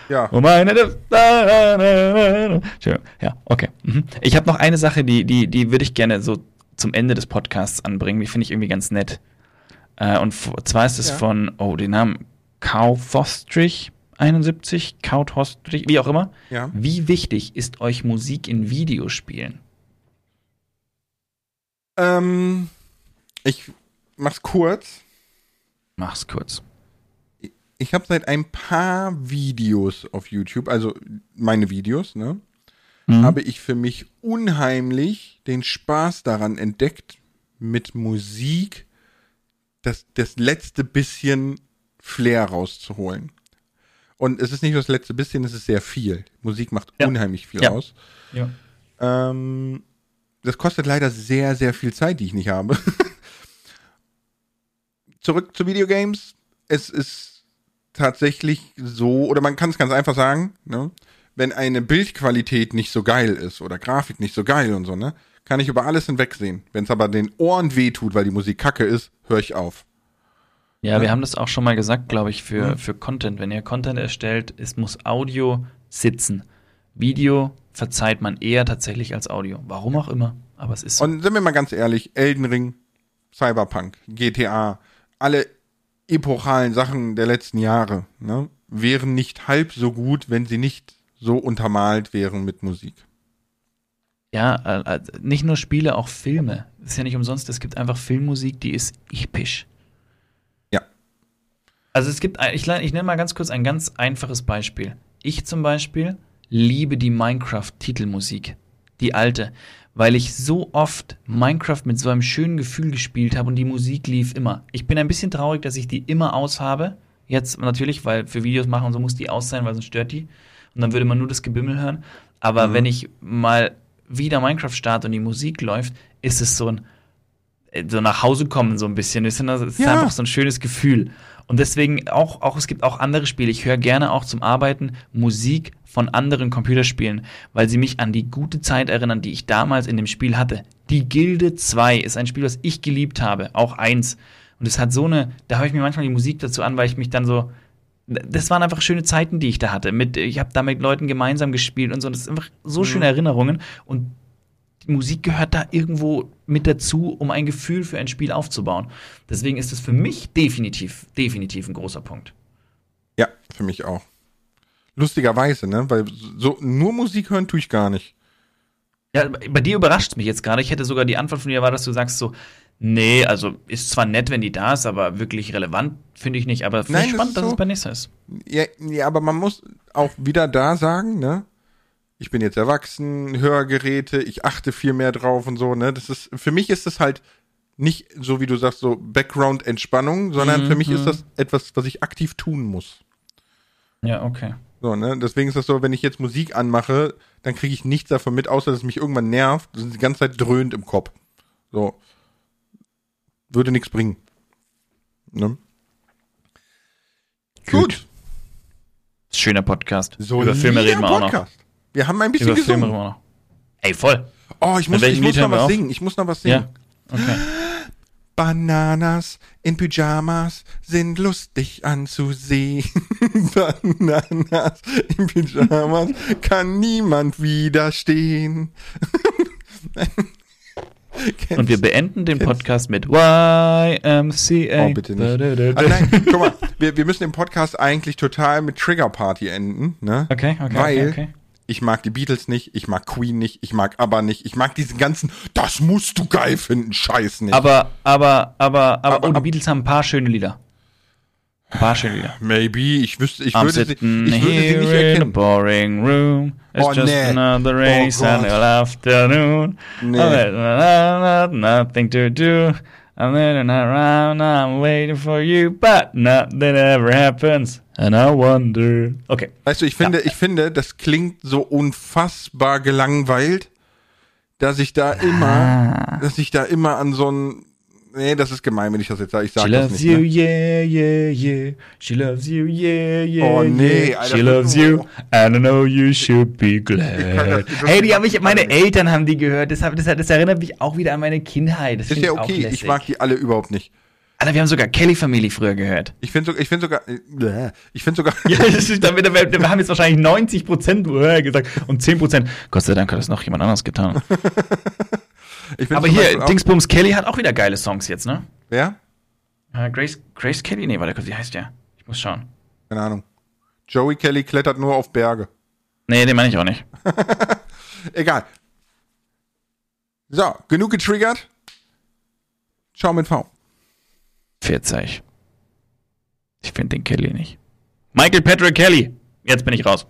Ja. Oh meine. Das, da, da, da, da. Entschuldigung. Ja, okay. Mhm. Ich habe noch eine Sache, die, die, die würde ich gerne so zum Ende des Podcasts anbringen. Die finde ich irgendwie ganz nett. Äh, und zwar ist es Ja. von, oh, den Namen Kaufostrich 71, Kautostrich, wie auch immer. Ja. Wie wichtig ist euch Musik in Videospielen? Ähm, Ich mach's kurz. Mach's kurz. Ich habe seit ein paar Videos auf YouTube, also meine Videos, ne, Mhm. habe ich für mich unheimlich den Spaß daran entdeckt, mit Musik das, das letzte bisschen Flair rauszuholen. Und es ist nicht nur das letzte bisschen, es ist sehr viel. Musik macht Ja. unheimlich viel Ja. aus. Ja. Ähm, das kostet leider sehr, sehr viel Zeit, die ich nicht habe. Zurück zu Videogames. Es ist tatsächlich so, oder man kann es ganz einfach sagen, ne? Wenn eine Bildqualität nicht so geil ist oder Grafik nicht so geil und so, ne, kann ich über alles hinwegsehen. Wenn es aber den Ohren wehtut, weil die Musik kacke ist, höre ich auf. Ja, wir haben das auch schon mal gesagt, glaube ich, für, für Content. Wenn ihr Content erstellt, es muss Audio sitzen. Video verzeiht man eher tatsächlich als Audio. Warum auch immer, aber es ist so. Und sind wir mal ganz ehrlich, Elden Ring, Cyberpunk, GTA, alle epochalen Sachen der letzten Jahre, ne, wären nicht halb so gut, wenn sie nicht so untermalt wären mit Musik. Ja, äh, äh, nicht nur Spiele, auch Filme. Ist ja nicht umsonst, es gibt einfach Filmmusik, die ist episch. Ja. Also es gibt, ich, ich nenne mal ganz kurz ein ganz einfaches Beispiel. Ich zum Beispiel liebe die Minecraft-Titelmusik, die alte, weil ich so oft Minecraft mit so einem schönen Gefühl gespielt habe und die Musik lief immer. Ich bin ein bisschen traurig, dass ich die immer aus habe. Jetzt natürlich, weil für Videos machen und so muss die aus sein, weil sonst stört die. Und dann würde man nur das Gebimmel hören. Aber Mhm. wenn ich mal wieder Minecraft starte und die Musik läuft, ist es so ein äh, so nach Hause kommen so ein bisschen. Es ist es ist Ja. einfach so ein schönes Gefühl. Und deswegen auch, auch, es gibt auch andere Spiele. Ich höre gerne auch zum Arbeiten Musik von anderen Computerspielen, weil sie mich an die gute Zeit erinnern, die ich damals in dem Spiel hatte. Die Gilde 2 ist ein Spiel, was ich geliebt habe, auch eins. Und es hat so eine, da höre ich mir manchmal die Musik dazu an, weil ich mich dann so, das waren einfach schöne Zeiten, die ich da hatte. Mit, ich habe da mit Leuten gemeinsam gespielt und so. Das sind einfach so schöne Erinnerungen. Und die Musik gehört da irgendwo mit dazu, um ein Gefühl für ein Spiel aufzubauen. Deswegen ist es für mich definitiv, definitiv ein großer Punkt. Ja, für mich auch. Lustigerweise, ne, weil so nur Musik hören tue ich gar nicht. Ja, bei dir überrascht es mich jetzt gerade. Ich hätte sogar die Antwort von dir war, dass du sagst so, nee, also ist zwar nett, wenn die da ist, aber wirklich relevant finde ich nicht. Aber finde ich spannend, ist dass so. es bei Nissa ist. Ja, ja, aber man muss auch wieder da sagen, ne? Ich bin jetzt erwachsen, Hörgeräte, ich achte viel mehr drauf und so, ne? Das ist, für mich ist das halt nicht so, wie du sagst, so Background-Entspannung, sondern für mich ist das etwas, was ich aktiv tun muss. Ja, okay. So, ne? Deswegen ist das so, wenn ich jetzt Musik anmache, dann kriege ich nichts davon mit, außer dass es mich irgendwann nervt. Das ist die ganze Zeit dröhnt im Kopf. So. Würde nichts bringen. Ne? Gut. Schöner Podcast. So Über Filme reden wir auch noch. Podcast. Wir haben ein bisschen Über Filme gesungen. auch noch. Ey, voll. Oh, ich muss, ich muss noch was singen. Ich muss noch was singen. Ja. Okay. Bananas in Pyjamas sind lustig anzusehen. Bananas in Pyjamas kann niemand widerstehen. Und wir beenden den Podcast mit YMCA. Oh, bitte nicht. Ah, nein, guck mal, wir, wir müssen den Podcast eigentlich total mit Trigger Party enden, ne? Okay, okay, Weil okay, okay. ich mag die Beatles nicht, ich mag Queen nicht, ich mag ABBA nicht, ich mag diesen ganzen, das musst du geil finden, Scheiß nicht. Aber, aber, aber, aber, Aber- oh, die aber- Beatles haben ein paar schöne Lieder. Ein paar schöne Lieder. Maybe, ich wüsste, ich I'm würde sie, ich würde sie nicht in a erkennen. boring room. It's Oh, just nee. another Oh, race and Gott. an afternoon. Nee. Oh, Nothing to do. I'm living around, I'm waiting for you, but nothing ever happens. And I wonder. Okay. Weißt du, ich finde, ich finde, das klingt so unfassbar gelangweilt, dass ich da Ah. immer, dass ich da immer an so ein, nee, das ist gemein, wenn ich das jetzt sage, ich She sage das loves nicht. you, Ne? yeah, yeah, yeah. She loves you, yeah, yeah. Oh, nee. Alter, She loves you, and I know you should be glad. Hey, die habe ich, meine Eltern haben die gehört. Das, das, das erinnert mich auch wieder an meine Kindheit. Das Ist find ja okay, ich mag die alle überhaupt nicht. Alter, wir haben sogar Kelly Family früher gehört. Ich finde sogar, ich finde sogar, ich finde sogar, Ja, damit, wir, haben jetzt wahrscheinlich 90 Prozent gesagt und 10 Prozent. Gott sei Dank hat das noch jemand anderes getan. Aber hier, Dingsbums Kelly hat auch wieder geile Songs jetzt, ne? Wer? Äh, Grace, Grace Kelly? Nee, warte kurz, wie heißt der? Ich muss schauen. Keine Ahnung. Joey Kelly klettert nur auf Berge. Nee, den meine ich auch nicht. Egal. So, genug getriggert. Schau mit V. 40. Ich finde den Kelly nicht. Michael Patrick Kelly. Jetzt bin ich raus.